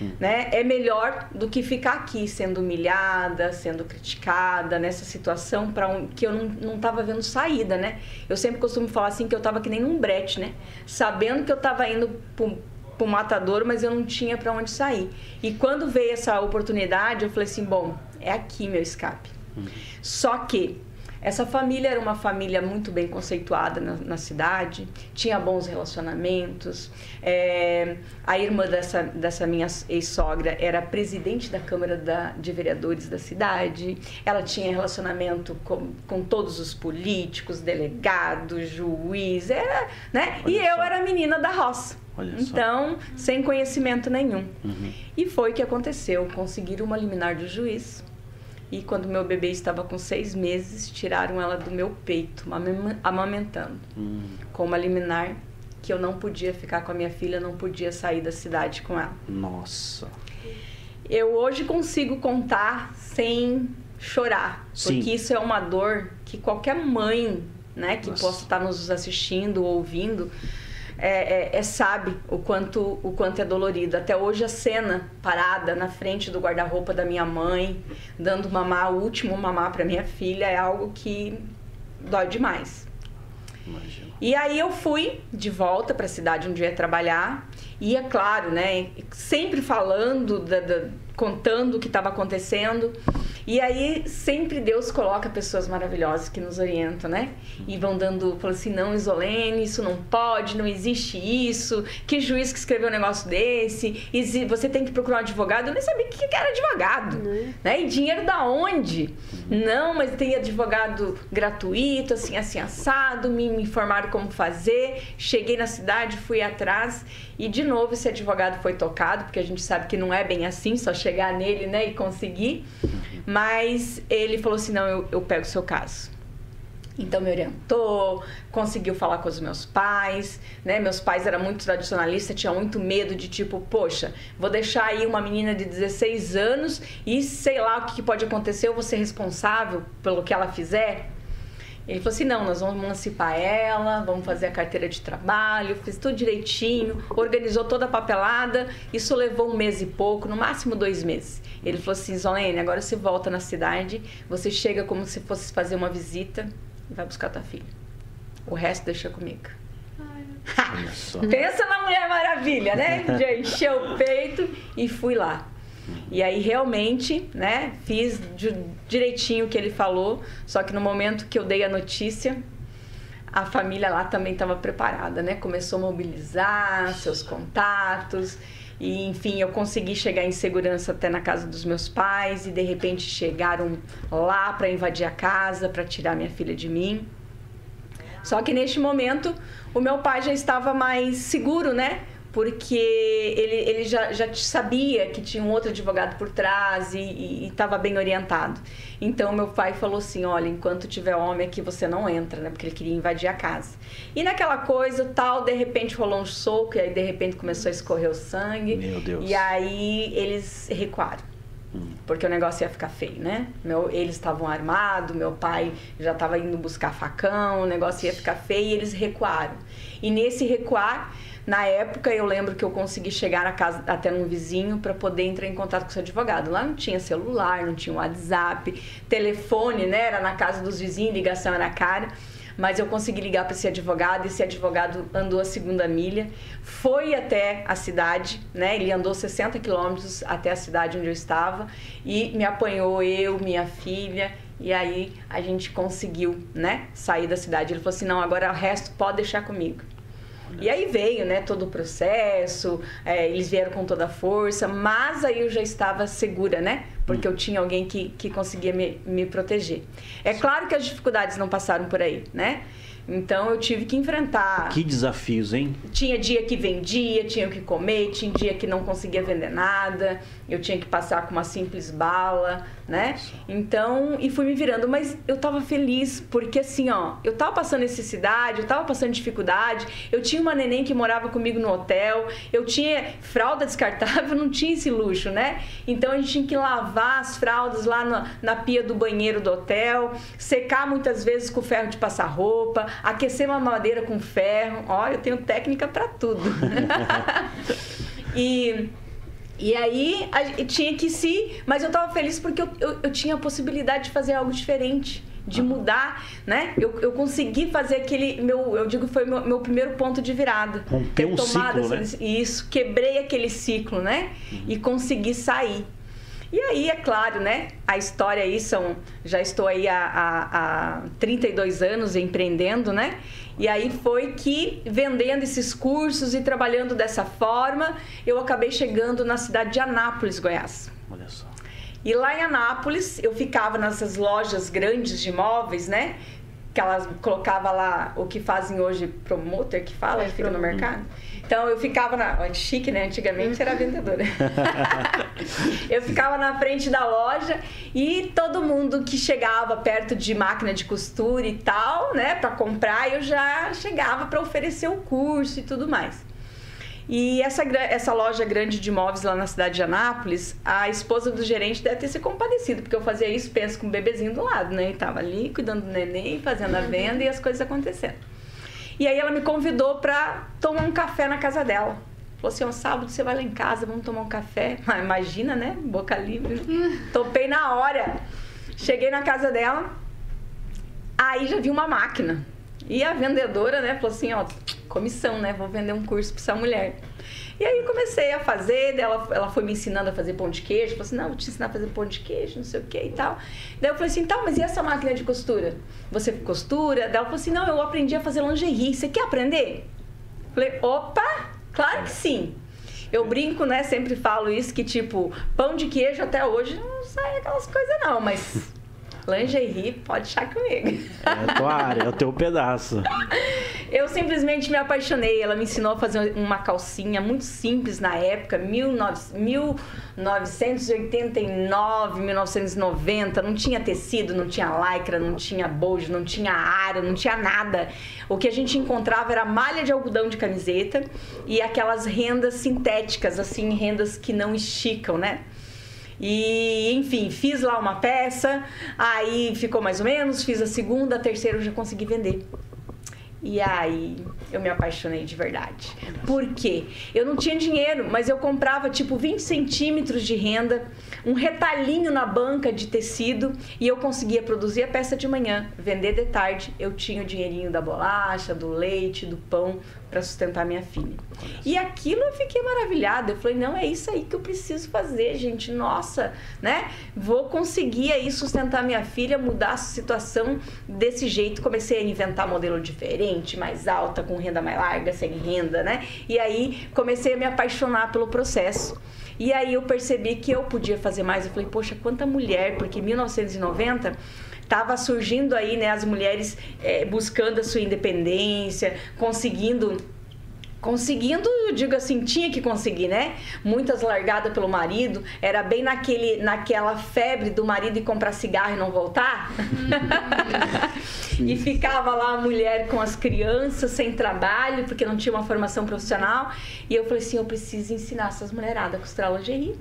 Hum. Né? É melhor do que ficar aqui sendo humilhada, sendo criticada nessa situação para um, que eu não estava vendo saída, né? Eu sempre costumo falar assim que eu estava que nem num brete, né? Sabendo que eu estava indo para o matador, mas eu não tinha para onde sair. E quando veio essa oportunidade, eu falei assim, bom, é aqui meu escape. Hum. Só que essa família era uma família muito bem conceituada na, na cidade, tinha bons relacionamentos. É, a irmã dessa, dessa minha ex-sogra era presidente da Câmara da, de Vereadores da cidade. Ela tinha relacionamento com, com todos os políticos, delegados, juiz, era, né? e eu era menina da roça. então, sem conhecimento nenhum. Uhum. E foi o que aconteceu. Conseguiram uma liminar do juiz E quando meu bebê estava com seis meses, tiraram ela do meu peito, amam- amamentando, Hum, com uma liminar que eu não podia ficar com a minha filha, não podia sair da cidade com ela. nossa. Eu hoje consigo contar sem chorar, Sim. porque isso é uma dor que qualquer mãe, né, que Nossa. possa estar nos assistindo ou ouvindo, é, é- é sabe o quanto o quanto é dolorido. Até hoje a cena parada na frente do guarda-roupa da minha mãe, dando mamar, o último mamar para minha filha, é algo que dói demais. Imagina. E aí eu fui de volta para a cidade onde eu ia trabalhar. E é claro, né? Sempre falando, da, da- contando o que estava acontecendo. E aí sempre Deus coloca pessoas maravilhosas que nos orientam, né? E vão dando, falando assim, não, Isolene, isso não pode, não existe isso. Que juiz que escreveu um negócio desse? Você tem que procurar um advogado. Eu nem sabia o que era advogado. Né? E dinheiro da onde? Não, mas tem advogado gratuito, assim, assim, assado, me, me informaram como fazer. Cheguei na cidade, fui atrás e de novo esse advogado foi tocado, porque a gente sabe que não é bem assim, só chegar nele, né, e conseguir. Mas ele falou assim: não, eu, eu pego o seu caso. Então me orientou, conseguiu falar com os meus pais, né? Meus pais eram muito tradicionalistas, tinham muito medo de tipo, poxa, vou deixar aí uma menina de 16 anos e sei lá o que pode acontecer, eu vou ser responsável pelo que ela fizer. Ele falou assim: não, nós vamos emancipar ela, vamos fazer a carteira de trabalho, fez tudo direitinho, organizou toda a papelada. Isso levou um mês e pouco, no máximo dois meses. Ele falou assim: Zolene, agora você volta na cidade, você chega como se fosse fazer uma visita e vai buscar tua filha. O resto deixa comigo. Só. Pensa na Mulher Maravilha, né? Já encheu o peito e fui lá. E aí realmente, né, fiz di- direitinho o que ele falou, só que no momento que eu dei a notícia, a família lá também estava preparada, né? Começou a mobilizar seus contatos e enfim, eu consegui chegar em segurança até na casa dos meus pais e de repente chegaram lá para invadir a casa, para tirar minha filha de mim. Só que neste momento o meu pai já estava mais seguro, né? Porque ele, ele já, já sabia que tinha um outro advogado por trás e estava bem orientado. Então meu pai falou assim: olha, enquanto tiver homem aqui você não entra, né? Porque ele queria invadir a casa. E naquela coisa tal, de repente rolou um soco e aí de repente começou a escorrer o sangue. Meu Deus. E aí eles recuaram porque o negócio ia ficar feio, né? Meu, eles estavam armados, meu pai já estava indo buscar facão, o negócio ia ficar feio e eles recuaram. E nesse recuar, na época eu lembro que eu consegui chegar na casa até um vizinho para poder entrar em contato com seu advogado. Lá não tinha celular, não tinha WhatsApp, telefone, né? Era na casa dos vizinhos, ligação era cara mas eu consegui ligar para esse advogado. Esse advogado andou a segunda milha, foi até a cidade, né? Ele andou 60 quilômetros até a cidade onde eu estava e me apanhou eu, minha filha. E aí a gente conseguiu, né, sair da cidade. Ele falou assim: não, agora o resto pode deixar comigo. E aí veio, né, todo o processo, é, eles vieram com toda a força, mas aí eu já estava segura, né? Porque eu tinha alguém que, que conseguia me, me proteger. É claro que as dificuldades não passaram por aí, né? Então eu tive que enfrentar. Que desafios, hein? Tinha dia que vendia, tinha o que comer, tinha dia que não conseguia vender nada, eu tinha que passar com uma simples bala, né? Então, e fui me virando, mas eu tava feliz, porque assim, ó, eu tava passando necessidade, eu tava passando dificuldade, eu tinha uma neném que morava comigo no hotel, eu tinha fralda descartável, não tinha esse luxo, né? Então a gente tinha que lavar as fraldas lá na, na pia do banheiro do hotel, secar muitas vezes com ferro de passar roupa, aquecer uma madeira com ferro. Ó, eu tenho técnica para tudo. e e aí a, tinha que se. Mas eu tava feliz porque eu, eu, eu, tinha a possibilidade de fazer algo diferente, de mudar, né? Eu, eu consegui fazer aquele. meu Eu digo foi meu, meu primeiro ponto de virada. Romper um ciclo, né? Isso, quebrei aquele ciclo, né? Uhum. E consegui sair. E aí, é claro, né? A história aí são. Já estou aí há, há, há 32 anos empreendendo, né? E aí foi que, vendendo esses cursos e trabalhando dessa forma, eu acabei chegando na cidade de Anápolis, Goiás. Olha só. E lá em Anápolis, eu ficava nessas lojas grandes de imóveis, né? que elas colocava lá o que fazem hoje promoter, que fala, É, que fica no mercado. Então eu ficava na. ó, Chique, né? Antigamente era vendedora. eu ficava na frente da loja e todo mundo que chegava perto de máquina de costura e tal, né, para comprar, eu já chegava para oferecer o curso e tudo mais. E essa, essa loja grande de imóveis lá na cidade de Anápolis, a esposa do gerente deve ter se compadecido, porque eu fazia isso, penso, com o bebezinho do lado, né? E tava ali cuidando do neném, fazendo a venda e as coisas acontecendo. E aí ela me convidou pra tomar um café na casa dela. Falou assim, ó, sábado você vai lá em casa, vamos tomar um café. Ah, Imagina, né? Boca livre. Topei na hora. Cheguei na casa dela, aí já vi uma máquina. E a vendedora, né, falou assim, ó, comissão, né? Vou vender um curso pra essa mulher. E aí comecei a fazer, ela, ela foi me ensinando a fazer pão de queijo, falou assim, não, vou te ensinar a fazer pão de queijo, não sei o que e tal. Daí eu falei assim, então, mas e essa máquina de costura? Você costura? Daí ela falou assim, não, eu aprendi a fazer lingerie, você quer aprender? Falei, opa, claro que sim. Eu brinco, né, sempre falo isso, que tipo, pão de queijo até hoje não sai aquelas coisas não, mas lingerie pode deixar comigo. É a tua área, é o teu pedaço. Eu simplesmente me apaixonei. Ela me ensinou a fazer uma calcinha muito simples na época, 19- 1989, 1990. Não tinha tecido, não tinha lycra, não tinha bojo, não tinha aro, não tinha nada. O que a gente encontrava era malha de algodão de camiseta e aquelas rendas sintéticas, assim, rendas que não esticam, né? E, enfim, fiz lá uma peça, aí ficou mais ou menos, fiz a segunda, a terceira eu já consegui vender. E aí eu me apaixonei de verdade. Por quê? Eu não tinha dinheiro, mas eu comprava tipo 20 centímetros de renda, um retalhinho na banca de tecido e eu conseguia produzir a peça de manhã, vender de tarde. Eu tinha o dinheirinho da bolacha, do leite, do pão para sustentar minha filha. E aquilo eu fiquei maravilhada. Eu falei, não, é isso aí que eu preciso fazer, gente. Nossa, né? Vou conseguir aí sustentar minha filha, mudar a situação desse jeito. Comecei a inventar modelo diferente, mais alta, com renda mais larga, sem renda, né? E aí comecei a me apaixonar pelo processo. E aí eu percebi que eu podia fazer mais. Eu falei, poxa, quanta mulher, porque em 1990 estava surgindo aí, né, as mulheres eh, buscando a sua independência, conseguindo conseguindo, eu digo assim, tinha que conseguir, né? Muitas largadas pelo marido, era bem naquele, naquela febre do marido ir comprar cigarro e não voltar. e ficava lá a mulher com as crianças sem trabalho, porque não tinha uma formação profissional. E eu falei assim, eu preciso ensinar essas mulheradas a costurar lingerie.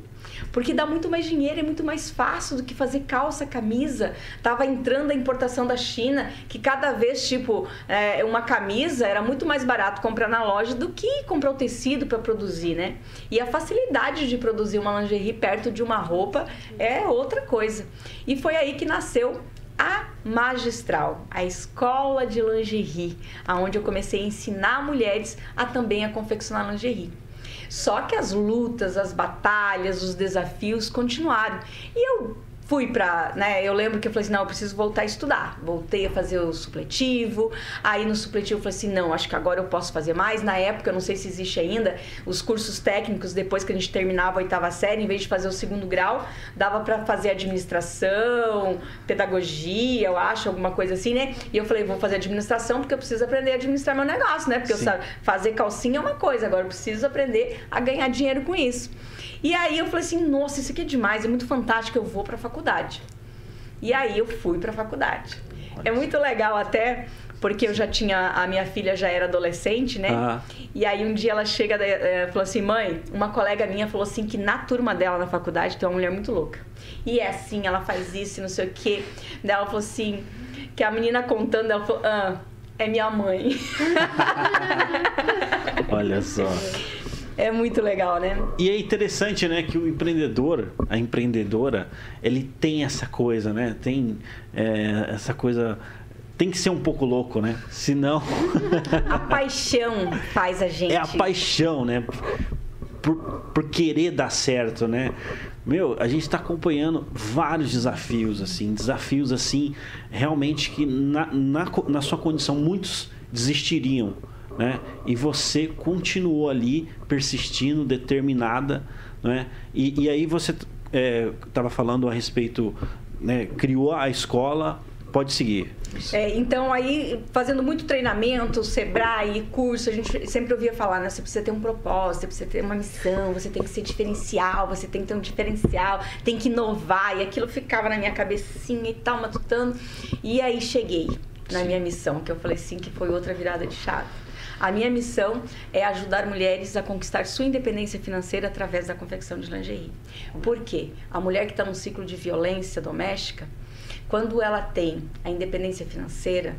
Porque dá muito mais dinheiro, é muito mais fácil do que fazer calça, camisa. Tava entrando a importação da China, que cada vez, tipo, é, uma camisa era muito mais barato comprar na loja do que comprar o tecido para produzir, né? E a facilidade de produzir uma lingerie perto de uma roupa é outra coisa. E foi aí que nasceu a Magistral, a escola de lingerie, aonde eu comecei a ensinar mulheres a também a confeccionar lingerie. Só que as lutas, as batalhas, os desafios continuaram. E eu fui pra, né, eu lembro que eu falei assim, não, eu preciso voltar a estudar. Voltei a fazer o supletivo, aí no supletivo eu falei assim, não, acho que agora eu posso fazer mais. Na época, eu não sei se existe ainda, os cursos técnicos, depois que a gente terminava a oitava série, em vez de fazer o segundo grau, dava pra fazer administração, pedagogia, eu acho, alguma coisa assim, né? E eu falei, vou fazer administração porque eu preciso aprender a administrar meu negócio, né? Porque eu sabe, fazer calcinha é uma coisa, agora eu preciso aprender a ganhar dinheiro com isso. E aí eu falei assim, nossa, isso aqui é demais, é muito fantástico, eu vou pra faculdade. E aí eu fui pra faculdade. É muito legal até porque eu já tinha a minha filha já era adolescente, né? Ah. E aí um dia ela chega e falou assim, mãe, uma colega minha falou assim que na turma dela na faculdade tem uma mulher muito louca. E é assim, ela faz isso, e não sei o quê. Daí ela falou assim, que a menina contando, ela falou, ah, é minha mãe. Olha só. é muito legal, né? E é interessante, né, que o empreendedor, a empreendedora, ele tem essa coisa, né? Tem é, essa coisa. Tem que ser um pouco louco, né? Senão. A paixão faz a gente. é a paixão, né? Por, por querer dar certo, né? Meu, a gente está acompanhando vários desafios, assim, desafios assim, realmente que na, na, na sua condição muitos desistiriam, né? E você continuou ali, persistindo, determinada, né? E, e aí você estava falando a respeito, né? Criou a escola pode seguir. É, então, aí, fazendo muito treinamento, Sebrae, curso, a gente sempre ouvia falar, né? Você precisa ter um propósito, você precisa ter uma missão, você tem que ser diferencial, você tem que ter um diferencial, tem que inovar. E aquilo ficava na minha cabecinha e tal, matutando. E aí cheguei na minha missão, que eu falei sim, que foi outra virada de chave. A minha missão é ajudar mulheres a conquistar sua independência financeira através da confecção de lingerie. Por quê? A mulher que está num ciclo de violência doméstica, quando ela tem a independência financeira,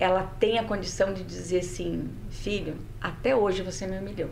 ela tem a condição de dizer assim: filho, até hoje você me humilhou.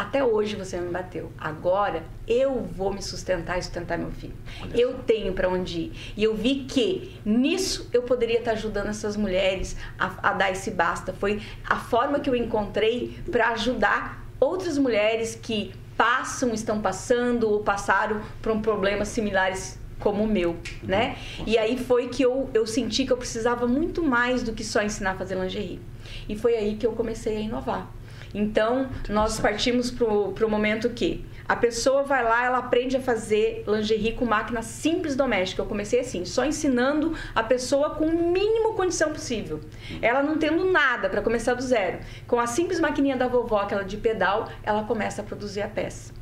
Até hoje você me bateu. Agora eu vou me sustentar e sustentar meu filho. Eu tenho para onde ir. E eu vi que nisso eu poderia estar ajudando essas mulheres a, a dar esse basta. Foi a forma que eu encontrei para ajudar outras mulheres que passam, estão passando ou passaram por um problemas similares como o meu, né? E aí foi que eu, eu senti que eu precisava muito mais do que só ensinar a fazer lingerie. E foi aí que eu comecei a inovar. Então, nós partimos para o momento que a pessoa vai lá, ela aprende a fazer lingerie com máquina simples doméstica. Eu comecei assim, só ensinando a pessoa com o mínimo condição possível. Ela não tendo nada para começar do zero. Com a simples maquininha da vovó, aquela de pedal, ela começa a produzir a peça.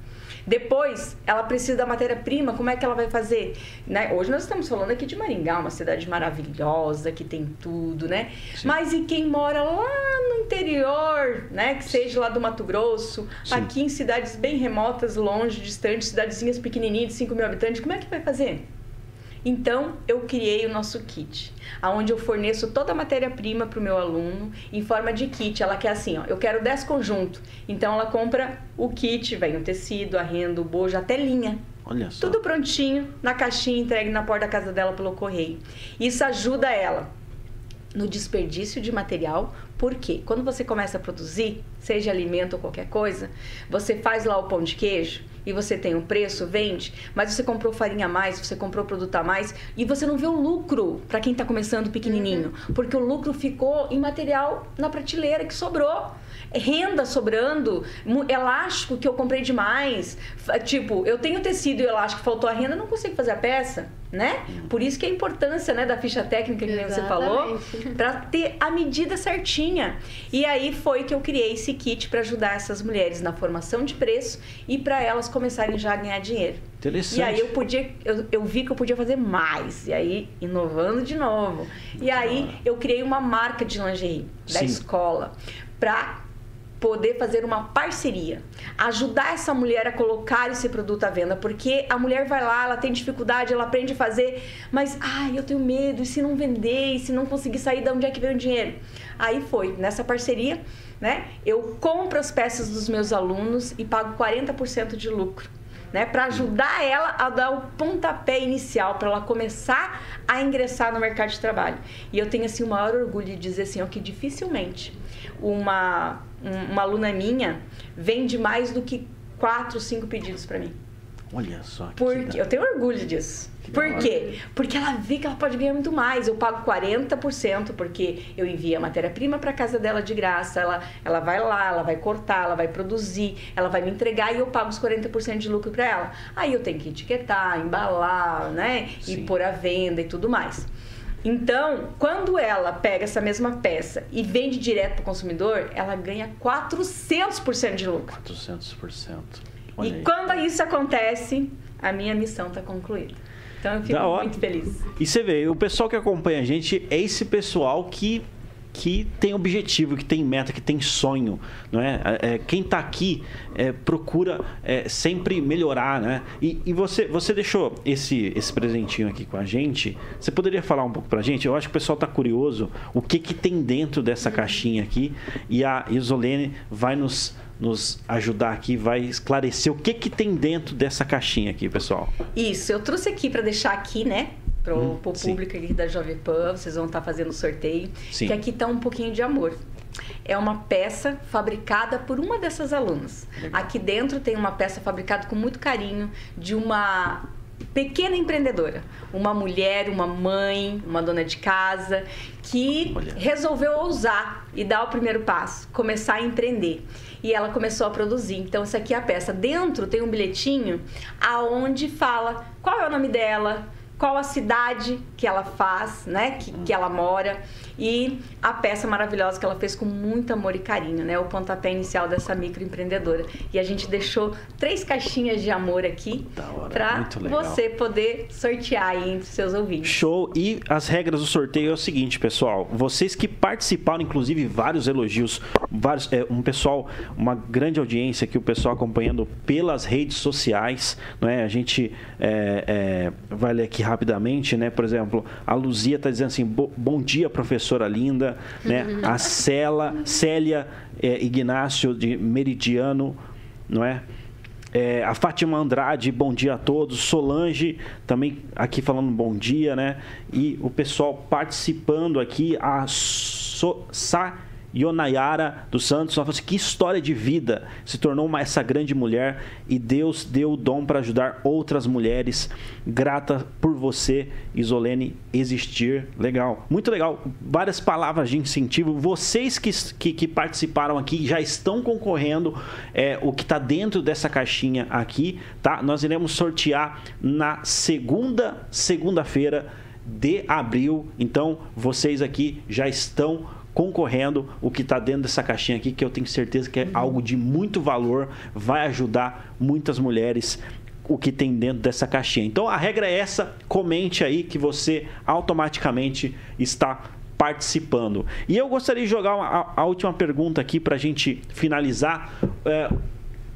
Depois, ela precisa da matéria-prima, como é que ela vai fazer? Né? Hoje nós estamos falando aqui de Maringá, uma cidade maravilhosa, que tem tudo, né? Sim. Mas e quem mora lá no interior, né? Que seja lá do Mato Grosso, Sim. aqui em cidades bem remotas, longe, distantes, cidadezinhas pequenininhas de 5 mil habitantes, como é que vai fazer? Então, eu criei o nosso kit, aonde eu forneço toda a matéria-prima para o meu aluno em forma de kit. Ela quer assim, ó, eu quero 10 conjuntos. Então, ela compra o kit, vem o tecido, a renda, o bojo, até linha. Olha só. Tudo prontinho, na caixinha, entregue na porta da casa dela pelo correio. Isso ajuda ela no desperdício de material, porque quando você começa a produzir, seja alimento ou qualquer coisa, você faz lá o pão de queijo, e você tem um preço, vende, mas você comprou farinha a mais, você comprou produto a mais e você não vê o lucro para quem está começando pequenininho, uhum. porque o lucro ficou em material na prateleira que sobrou renda sobrando, elástico que eu comprei demais. Tipo, eu tenho tecido e elástico, faltou a renda, não consigo fazer a peça, né? Por isso que a importância, né, da ficha técnica que você falou, para ter a medida certinha. E aí foi que eu criei esse kit para ajudar essas mulheres na formação de preço e para elas começarem já a ganhar dinheiro. Interessante. E aí eu podia, eu, eu vi que eu podia fazer mais. E aí, inovando de novo. E aí eu criei uma marca de lingerie da Sim. escola para poder fazer uma parceria, ajudar essa mulher a colocar esse produto à venda, porque a mulher vai lá, ela tem dificuldade, ela aprende a fazer, mas ai, eu tenho medo, e se não vender, e se não conseguir sair, de onde é que vem o dinheiro? Aí foi, nessa parceria, né? Eu compro as peças dos meus alunos e pago 40% de lucro. Né, para ajudar ela a dar o pontapé inicial para ela começar a ingressar no mercado de trabalho. E eu tenho assim o maior orgulho de dizer assim, ó, que dificilmente uma uma aluna minha vende mais do que quatro, cinco pedidos para mim. Olha só. Porque eu tenho orgulho disso. Que Por quê? Porque ela vê que ela pode ganhar muito mais. Eu pago 40% porque eu envio a matéria-prima para casa dela de graça. Ela, ela vai lá, ela vai cortar, ela vai produzir, ela vai me entregar e eu pago os 40% de lucro para ela. Aí eu tenho que etiquetar, embalar, né? Sim. E pôr a venda e tudo mais. Então, quando ela pega essa mesma peça e vende direto para o consumidor, ela ganha 400% de lucro. 400%. Olha e aí. quando isso acontece, a minha missão está concluída. Então eu fico muito feliz. E você vê, o pessoal que acompanha a gente é esse pessoal que que tem objetivo, que tem meta, que tem sonho, não é? é, é quem está aqui é, procura é, sempre melhorar, né? E, e, você, você deixou esse, esse presentinho aqui com a gente. Você poderia falar um pouco para a gente? Eu acho que o pessoal está curioso o que, que tem dentro dessa caixinha aqui e a Isolene vai nos nos ajudar aqui, vai esclarecer o que, que tem dentro dessa caixinha aqui, pessoal. Isso, eu trouxe aqui para deixar aqui, né? Para o hum, público da Jovem Pan, vocês vão estar tá fazendo sorteio. Sim. Que aqui está um pouquinho de amor. É uma peça fabricada por uma dessas alunas. Legal. Aqui dentro tem uma peça fabricada com muito carinho de uma pequena empreendedora, uma mulher, uma mãe, uma dona de casa que Olha. resolveu ousar e dar o primeiro passo, começar a empreender. E ela começou a produzir. Então essa aqui é a peça. Dentro tem um bilhetinho aonde fala qual é o nome dela, qual a cidade que ela faz, né? Que, que ela mora. E a peça maravilhosa que ela fez com muito amor e carinho, né? O pontapé inicial dessa microempreendedora. E a gente deixou três caixinhas de amor aqui para você poder sortear aí entre seus ouvintes. Show! E as regras do sorteio é o seguinte, pessoal. Vocês que participaram, inclusive vários elogios, vários, é, um pessoal, uma grande audiência que o pessoal acompanhando pelas redes sociais, não é? A gente é, é, vai ler aqui rapidamente, né? Por exemplo, a Luzia está dizendo assim: bom dia, professora linda, né? A Cela, Célia é, Ignácio de Meridiano, não é? É, a Fátima Andrade, bom dia a todos. Solange, também aqui falando bom dia, né? E o pessoal participando aqui, a so, Sa Yonayara dos Santos, ela falou assim, que história de vida, se tornou uma, essa grande mulher e Deus deu o dom para ajudar outras mulheres. Grata por você, Isolene, existir. Legal, muito legal. Várias palavras de incentivo. Vocês que, que, que participaram aqui já estão concorrendo é, o que está dentro dessa caixinha aqui, tá? Nós iremos sortear na segunda segunda-feira de abril. Então, vocês aqui já estão concorrendo o que está dentro dessa caixinha aqui, que eu tenho certeza que é algo de muito valor, vai ajudar muitas mulheres o que tem dentro dessa caixinha. Então a regra é essa, comente aí que você automaticamente está participando. E eu gostaria de jogar uma, a, última pergunta aqui para a gente finalizar. É,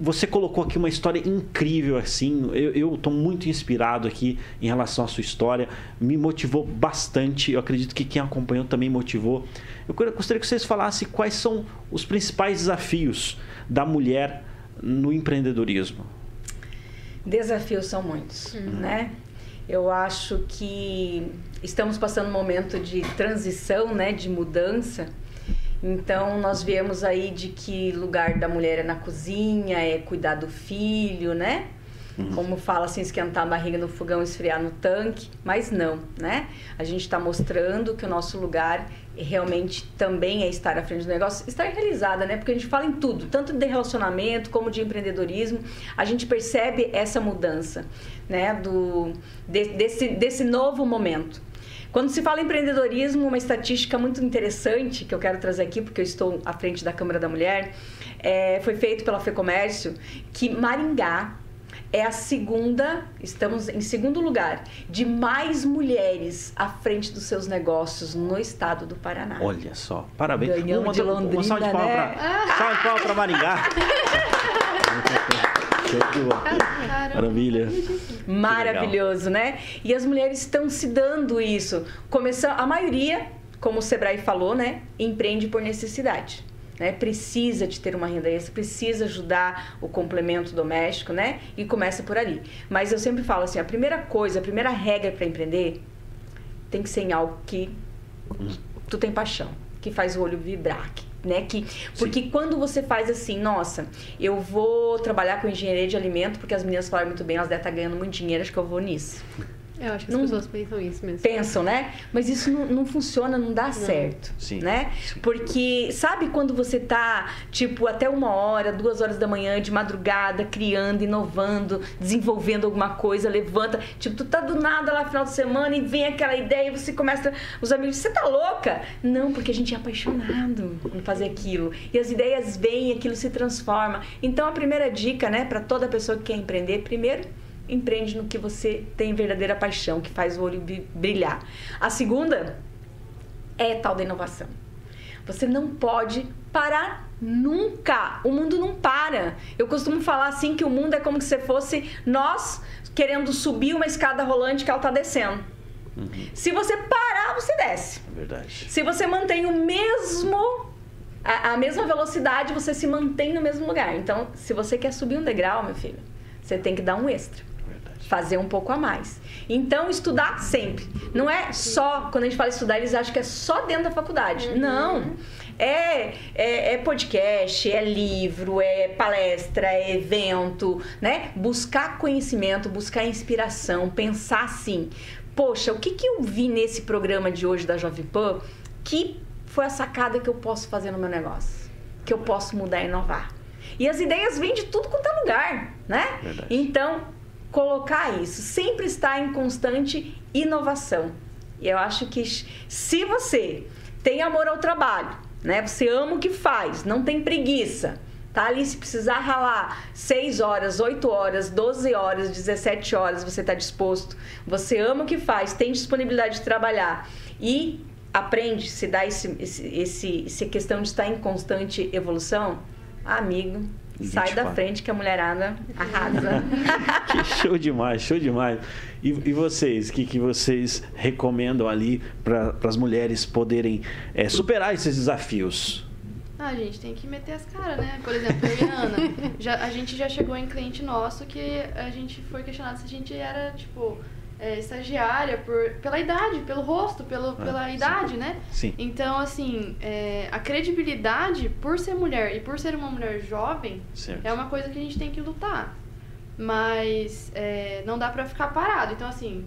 você colocou aqui uma história incrível, assim. Eu estou muito inspirado aqui em relação à sua história. Me motivou bastante. Eu acredito que quem acompanhou também motivou. Eu gostaria que vocês falassem quais são os principais desafios da mulher no empreendedorismo. Desafios são muitos, uhum. né? Eu acho que estamos passando um momento de transição, né, de mudança então nós viemos aí de que lugar da mulher é na cozinha, é cuidar do filho, né? Uhum. Como fala assim, esquentar a barriga no fogão, esfriar no tanque, mas não, né? A gente está mostrando que o nosso lugar realmente também é estar à frente do negócio, estar realizada, né? Porque a gente fala em tudo, tanto de relacionamento como de empreendedorismo, a gente percebe essa mudança, né? Do, de, desse, desse novo momento. Quando se fala em empreendedorismo, uma estatística muito interessante que eu quero trazer aqui, porque eu estou à frente da Câmara da Mulher, é, foi feito pela FEComércio, que Maringá é a segunda, estamos em segundo lugar, de mais mulheres à frente dos seus negócios no estado do Paraná. Olha só, parabéns. Ganhamos uma, de Londrina, uma salva de palmas né? para para Maringá. Maravilha. Maravilhoso, né? E as mulheres estão se dando isso. Começando, a maioria, como o Sebrae falou, né, empreende por necessidade. Né, precisa de ter uma renda extra, precisa ajudar o complemento doméstico, né? E começa por ali. Mas eu sempre falo assim, a primeira coisa, a primeira regra para empreender tem que ser em algo que tu tem paixão, que faz o olho vibrar, que né? Que, porque Sim. quando você faz assim, nossa, eu vou trabalhar com engenharia de alimento, porque as meninas falaram muito bem, elas devem estar ganhando muito dinheiro, acho que eu vou nisso. Eu acho que as não, pessoas pensam isso mesmo. Pensam, né? Mas isso não, não funciona, não dá não. certo, Sim. né? Sim. Porque sabe quando você tá, tipo, até uma hora, duas horas da manhã, de madrugada, criando, inovando, desenvolvendo alguma coisa, levanta, tipo, tu tá do nada lá no final de semana e vem aquela ideia e você começa, os amigos, você tá louca? Não, porque a gente é apaixonado em fazer aquilo. E as ideias vêm e aquilo se transforma. Então a primeira dica, né, para toda pessoa que quer empreender, primeiro, empreende no que você tem verdadeira paixão, que faz o olho brilhar. A segunda é tal da inovação. Você não pode parar nunca. O mundo não para. Eu costumo falar assim que o mundo é como se fosse nós querendo subir uma escada rolante que ela está descendo. Uhum. Se você parar, você desce. É verdade. Se você mantém o mesmo a, a mesma velocidade, você se mantém no mesmo lugar. Então, se você quer subir um degrau, meu filho, você tem que dar um extra fazer um pouco a mais. Então, estudar sempre. Não é só, quando a gente fala estudar, eles acham que é só dentro da faculdade. Uhum. Não. É, é, é, podcast, é livro, é palestra, é evento, né? Buscar conhecimento, buscar inspiração, pensar assim, poxa, o que, que eu vi nesse programa de hoje da Jovem Pan que foi a sacada que eu posso fazer no meu negócio? Que eu posso mudar e inovar? E as ideias vêm de tudo quanto é lugar, né? Verdade. Então, colocar isso, sempre estar em constante inovação. E eu acho que se você tem amor ao trabalho, né? Você ama o que faz, não tem preguiça. Tá ali, se precisar ralar 6 horas, 8 horas, 12 horas, 17 horas, você está disposto. Você ama o que faz, tem disponibilidade de trabalhar e aprende, se dá esse, esse, esse, essa questão de estar em constante evolução, amigo, sai da frente que a mulherada arrasa. que show demais, show demais. E, e vocês, o que, que vocês recomendam ali para as mulheres poderem é, superar esses desafios? Ah, a gente tem que meter as caras, né? Por exemplo, eu e a Ana, já, a gente já chegou em cliente nosso que a gente foi questionado se a gente era, tipo, é, estagiária por, pela idade, pelo rosto, pelo, ah, pela sim. idade, né? Sim. Então, assim, é, a credibilidade por ser mulher e por ser uma mulher jovem certo. é uma coisa que a gente tem que lutar. Mas é, não dá pra ficar parado. Então, assim,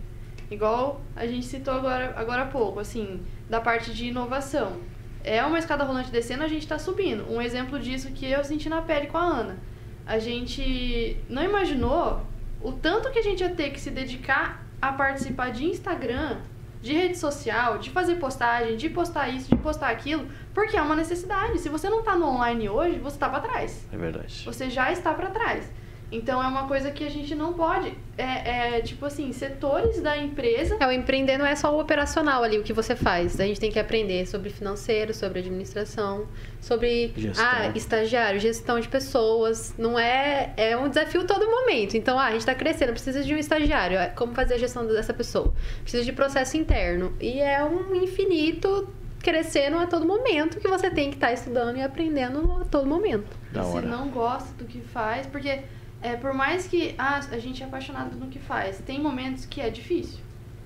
igual a gente citou agora, agora há pouco, assim, da parte de inovação é uma escada rolante descendo, a gente está subindo. Um exemplo disso que eu senti na pele com a Ana. A gente não imaginou o tanto que a gente ia ter que se dedicar a participar de Instagram, de rede social, de fazer postagem, de postar isso, de postar aquilo, porque é uma necessidade. Se você não está no online hoje, você está para trás. É verdade. Você já está para trás. Então é uma coisa que a gente não pode. É, é, tipo assim, setores da empresa. É, o empreender não é só o operacional ali, o que você faz. A gente tem que aprender sobre financeiro, sobre administração, sobre gestão. ah, estagiário, gestão de pessoas. Não é. É um desafio todo momento. Então, ah, a gente está crescendo, precisa de um estagiário. É, como fazer a gestão dessa pessoa? Precisa de processo interno. E é um infinito crescendo a todo momento que você tem que estar tá estudando e aprendendo a todo momento. Da hora. Se não gosta do que faz, porque é, por mais que ah, a gente é apaixonado no que faz, tem momentos que é difícil.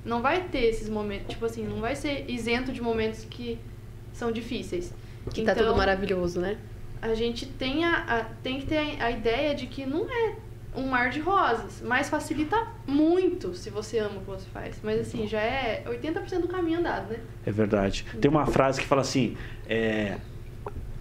Não vai ter esses momentos, tipo assim, não vai ser isento de momentos que são difíceis. Que então, tá tudo então, maravilhoso, né? A gente tem, a, a tem que ter a, a ideia de que não é um mar de rosas, mas facilita muito se você ama o que você faz. Mas assim, já é 80% do caminho andado, né? É verdade. Tem uma frase que fala assim: é,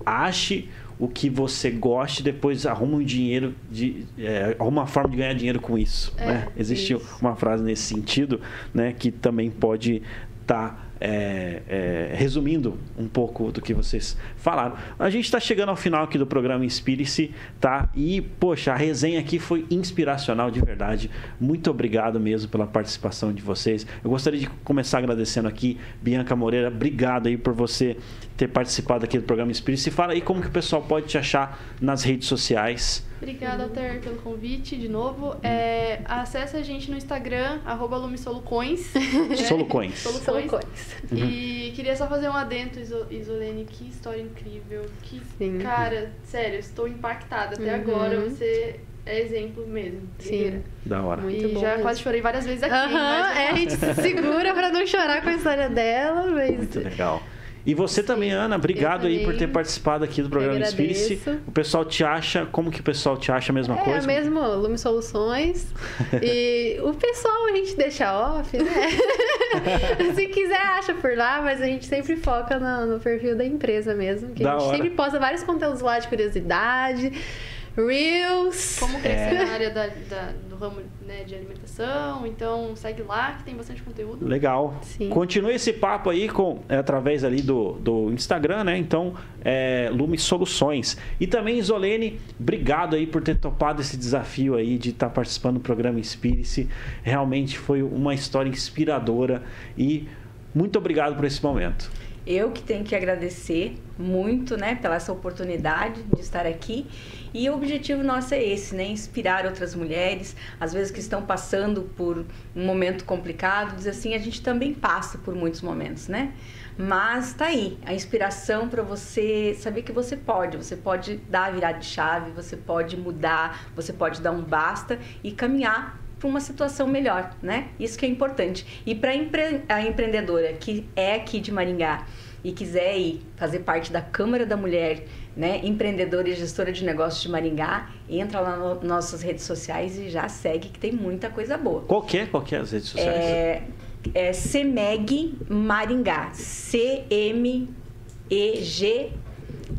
ache o que você goste, depois arruma um dinheiro, de, é, arruma uma forma de ganhar dinheiro com isso. É, né? Existe isso. uma frase nesse sentido, né, que também pode estar tá é, é, resumindo um pouco do que vocês falaram. A gente está chegando ao final aqui do programa Inspire-se, tá? E, poxa, a resenha aqui foi inspiracional de verdade. Muito obrigado mesmo pela participação de vocês. Eu gostaria de começar agradecendo aqui, Bianca Moreira, obrigado aí por você ter participado aqui do programa Inspire-se. Fala aí como que o pessoal pode te achar nas redes sociais. Obrigada, Alter, pelo convite de novo. É, acesse a gente no Instagram, arroba Lumisolucões. Né? Solucões. Solucões. Uhum. E queria só fazer um adendo, Isolene, que história incrível. Que, Sim. cara, sério, estou impactada. Até uhum. agora você é exemplo mesmo. Sim. Da hora. Muito e bom já mesmo. quase chorei várias vezes aqui. Uhum, mas... é, a gente se segura pra não chorar com a história dela, mas... Muito legal. E você Sim, também, Ana, obrigado aí por ter participado aqui do programa Inspire-se. O pessoal te acha, como que o pessoal te acha a mesma é, coisa? É mesmo, Lume Soluções. e o pessoal a gente deixa off, né? Se quiser, acha por lá, mas a gente sempre foca no, no perfil da empresa mesmo. Que da a gente hora. sempre posta vários conteúdos lá de curiosidade. Reels. Como crescer é. na área da, da, do ramo né, de alimentação. Então segue lá que tem bastante conteúdo. Legal. Sim. Continue esse papo aí com, é, através ali do, do Instagram, né? Então, é, Lume Soluções. E também, Isolene, obrigado aí por ter topado esse desafio aí de estar tá participando do programa Inspire-se. Realmente foi uma história inspiradora e muito obrigado por esse momento. Eu que tenho que agradecer muito, né, pela essa oportunidade de estar aqui. E o objetivo nosso é esse, né, inspirar outras mulheres, às vezes que estão passando por um momento complicado, dizer assim, a gente também passa por muitos momentos, né? Mas tá aí, a inspiração para você saber que você pode, você pode dar a virada de chave, você pode mudar, você pode dar um basta e caminhar para uma situação melhor, né? Isso que é importante. E para empre a empreendedora que é aqui de Maringá e quiser ir fazer parte da Câmara da Mulher, né, empreendedora e gestora de negócios de Maringá, entra lá nas no nossas redes sociais e já segue que tem muita coisa boa. Qual que é, qual que é as redes sociais? É, é CEMEG Maringá. C-M-E-G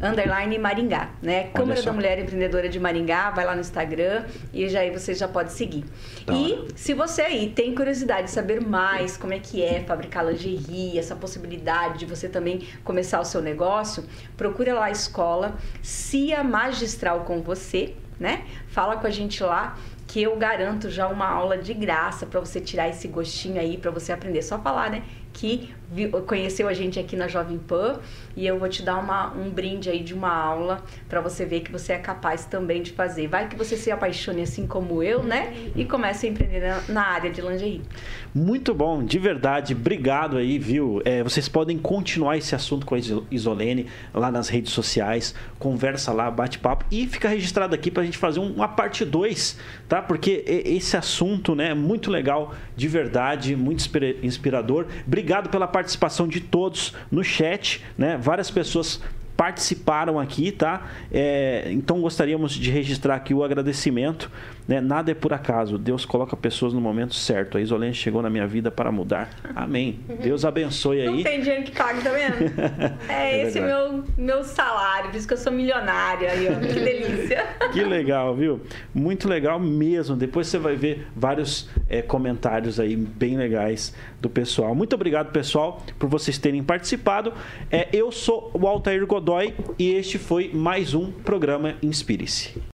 underline Maringá, né? Câmara da Mulher Empreendedora de Maringá, vai lá no Instagram e já aí você já pode seguir. Da e se você aí tem curiosidade de saber mais como é que é fabricar lingerie, essa possibilidade de você também começar o seu negócio, procura lá a escola Cia Magistral com você, né? Fala com a gente lá que eu garanto já uma aula de graça para você tirar esse gostinho aí, para você aprender. Só falar, né? Que conheceu a gente aqui na Jovem Pan e eu vou te dar uma, um brinde aí de uma aula para você ver que você é capaz também de fazer. Vai que você se apaixone assim como eu, né? E comece a empreender na, área de lingerie. Muito bom, de verdade. Obrigado aí, viu? É, vocês podem continuar esse assunto com a Iso- Isolene lá nas redes sociais. Conversa lá, bate papo. E fica registrado aqui pra gente fazer um- uma parte 2, tá? Porque esse assunto né, é muito legal, de verdade, muito inspira- inspirador. Obrigado pela participação de todos no chat, né? Várias pessoas participaram aqui, tá? É, então gostaríamos de registrar aqui o agradecimento. Né? Nada é por acaso. Deus coloca pessoas no momento certo. A Isolene chegou na minha vida para mudar. Amém. Deus abençoe Não aí. tem dinheiro que pague, tá vendo? É, É esse meu, meu salário, por isso que eu sou milionária aí, ó. Que delícia. Que legal, viu? Muito legal mesmo. Depois você vai ver vários é, comentários aí bem legais do pessoal. Muito obrigado, pessoal, por vocês terem participado. É, eu sou o Altair Godoy e este foi mais um programa Inspire-se.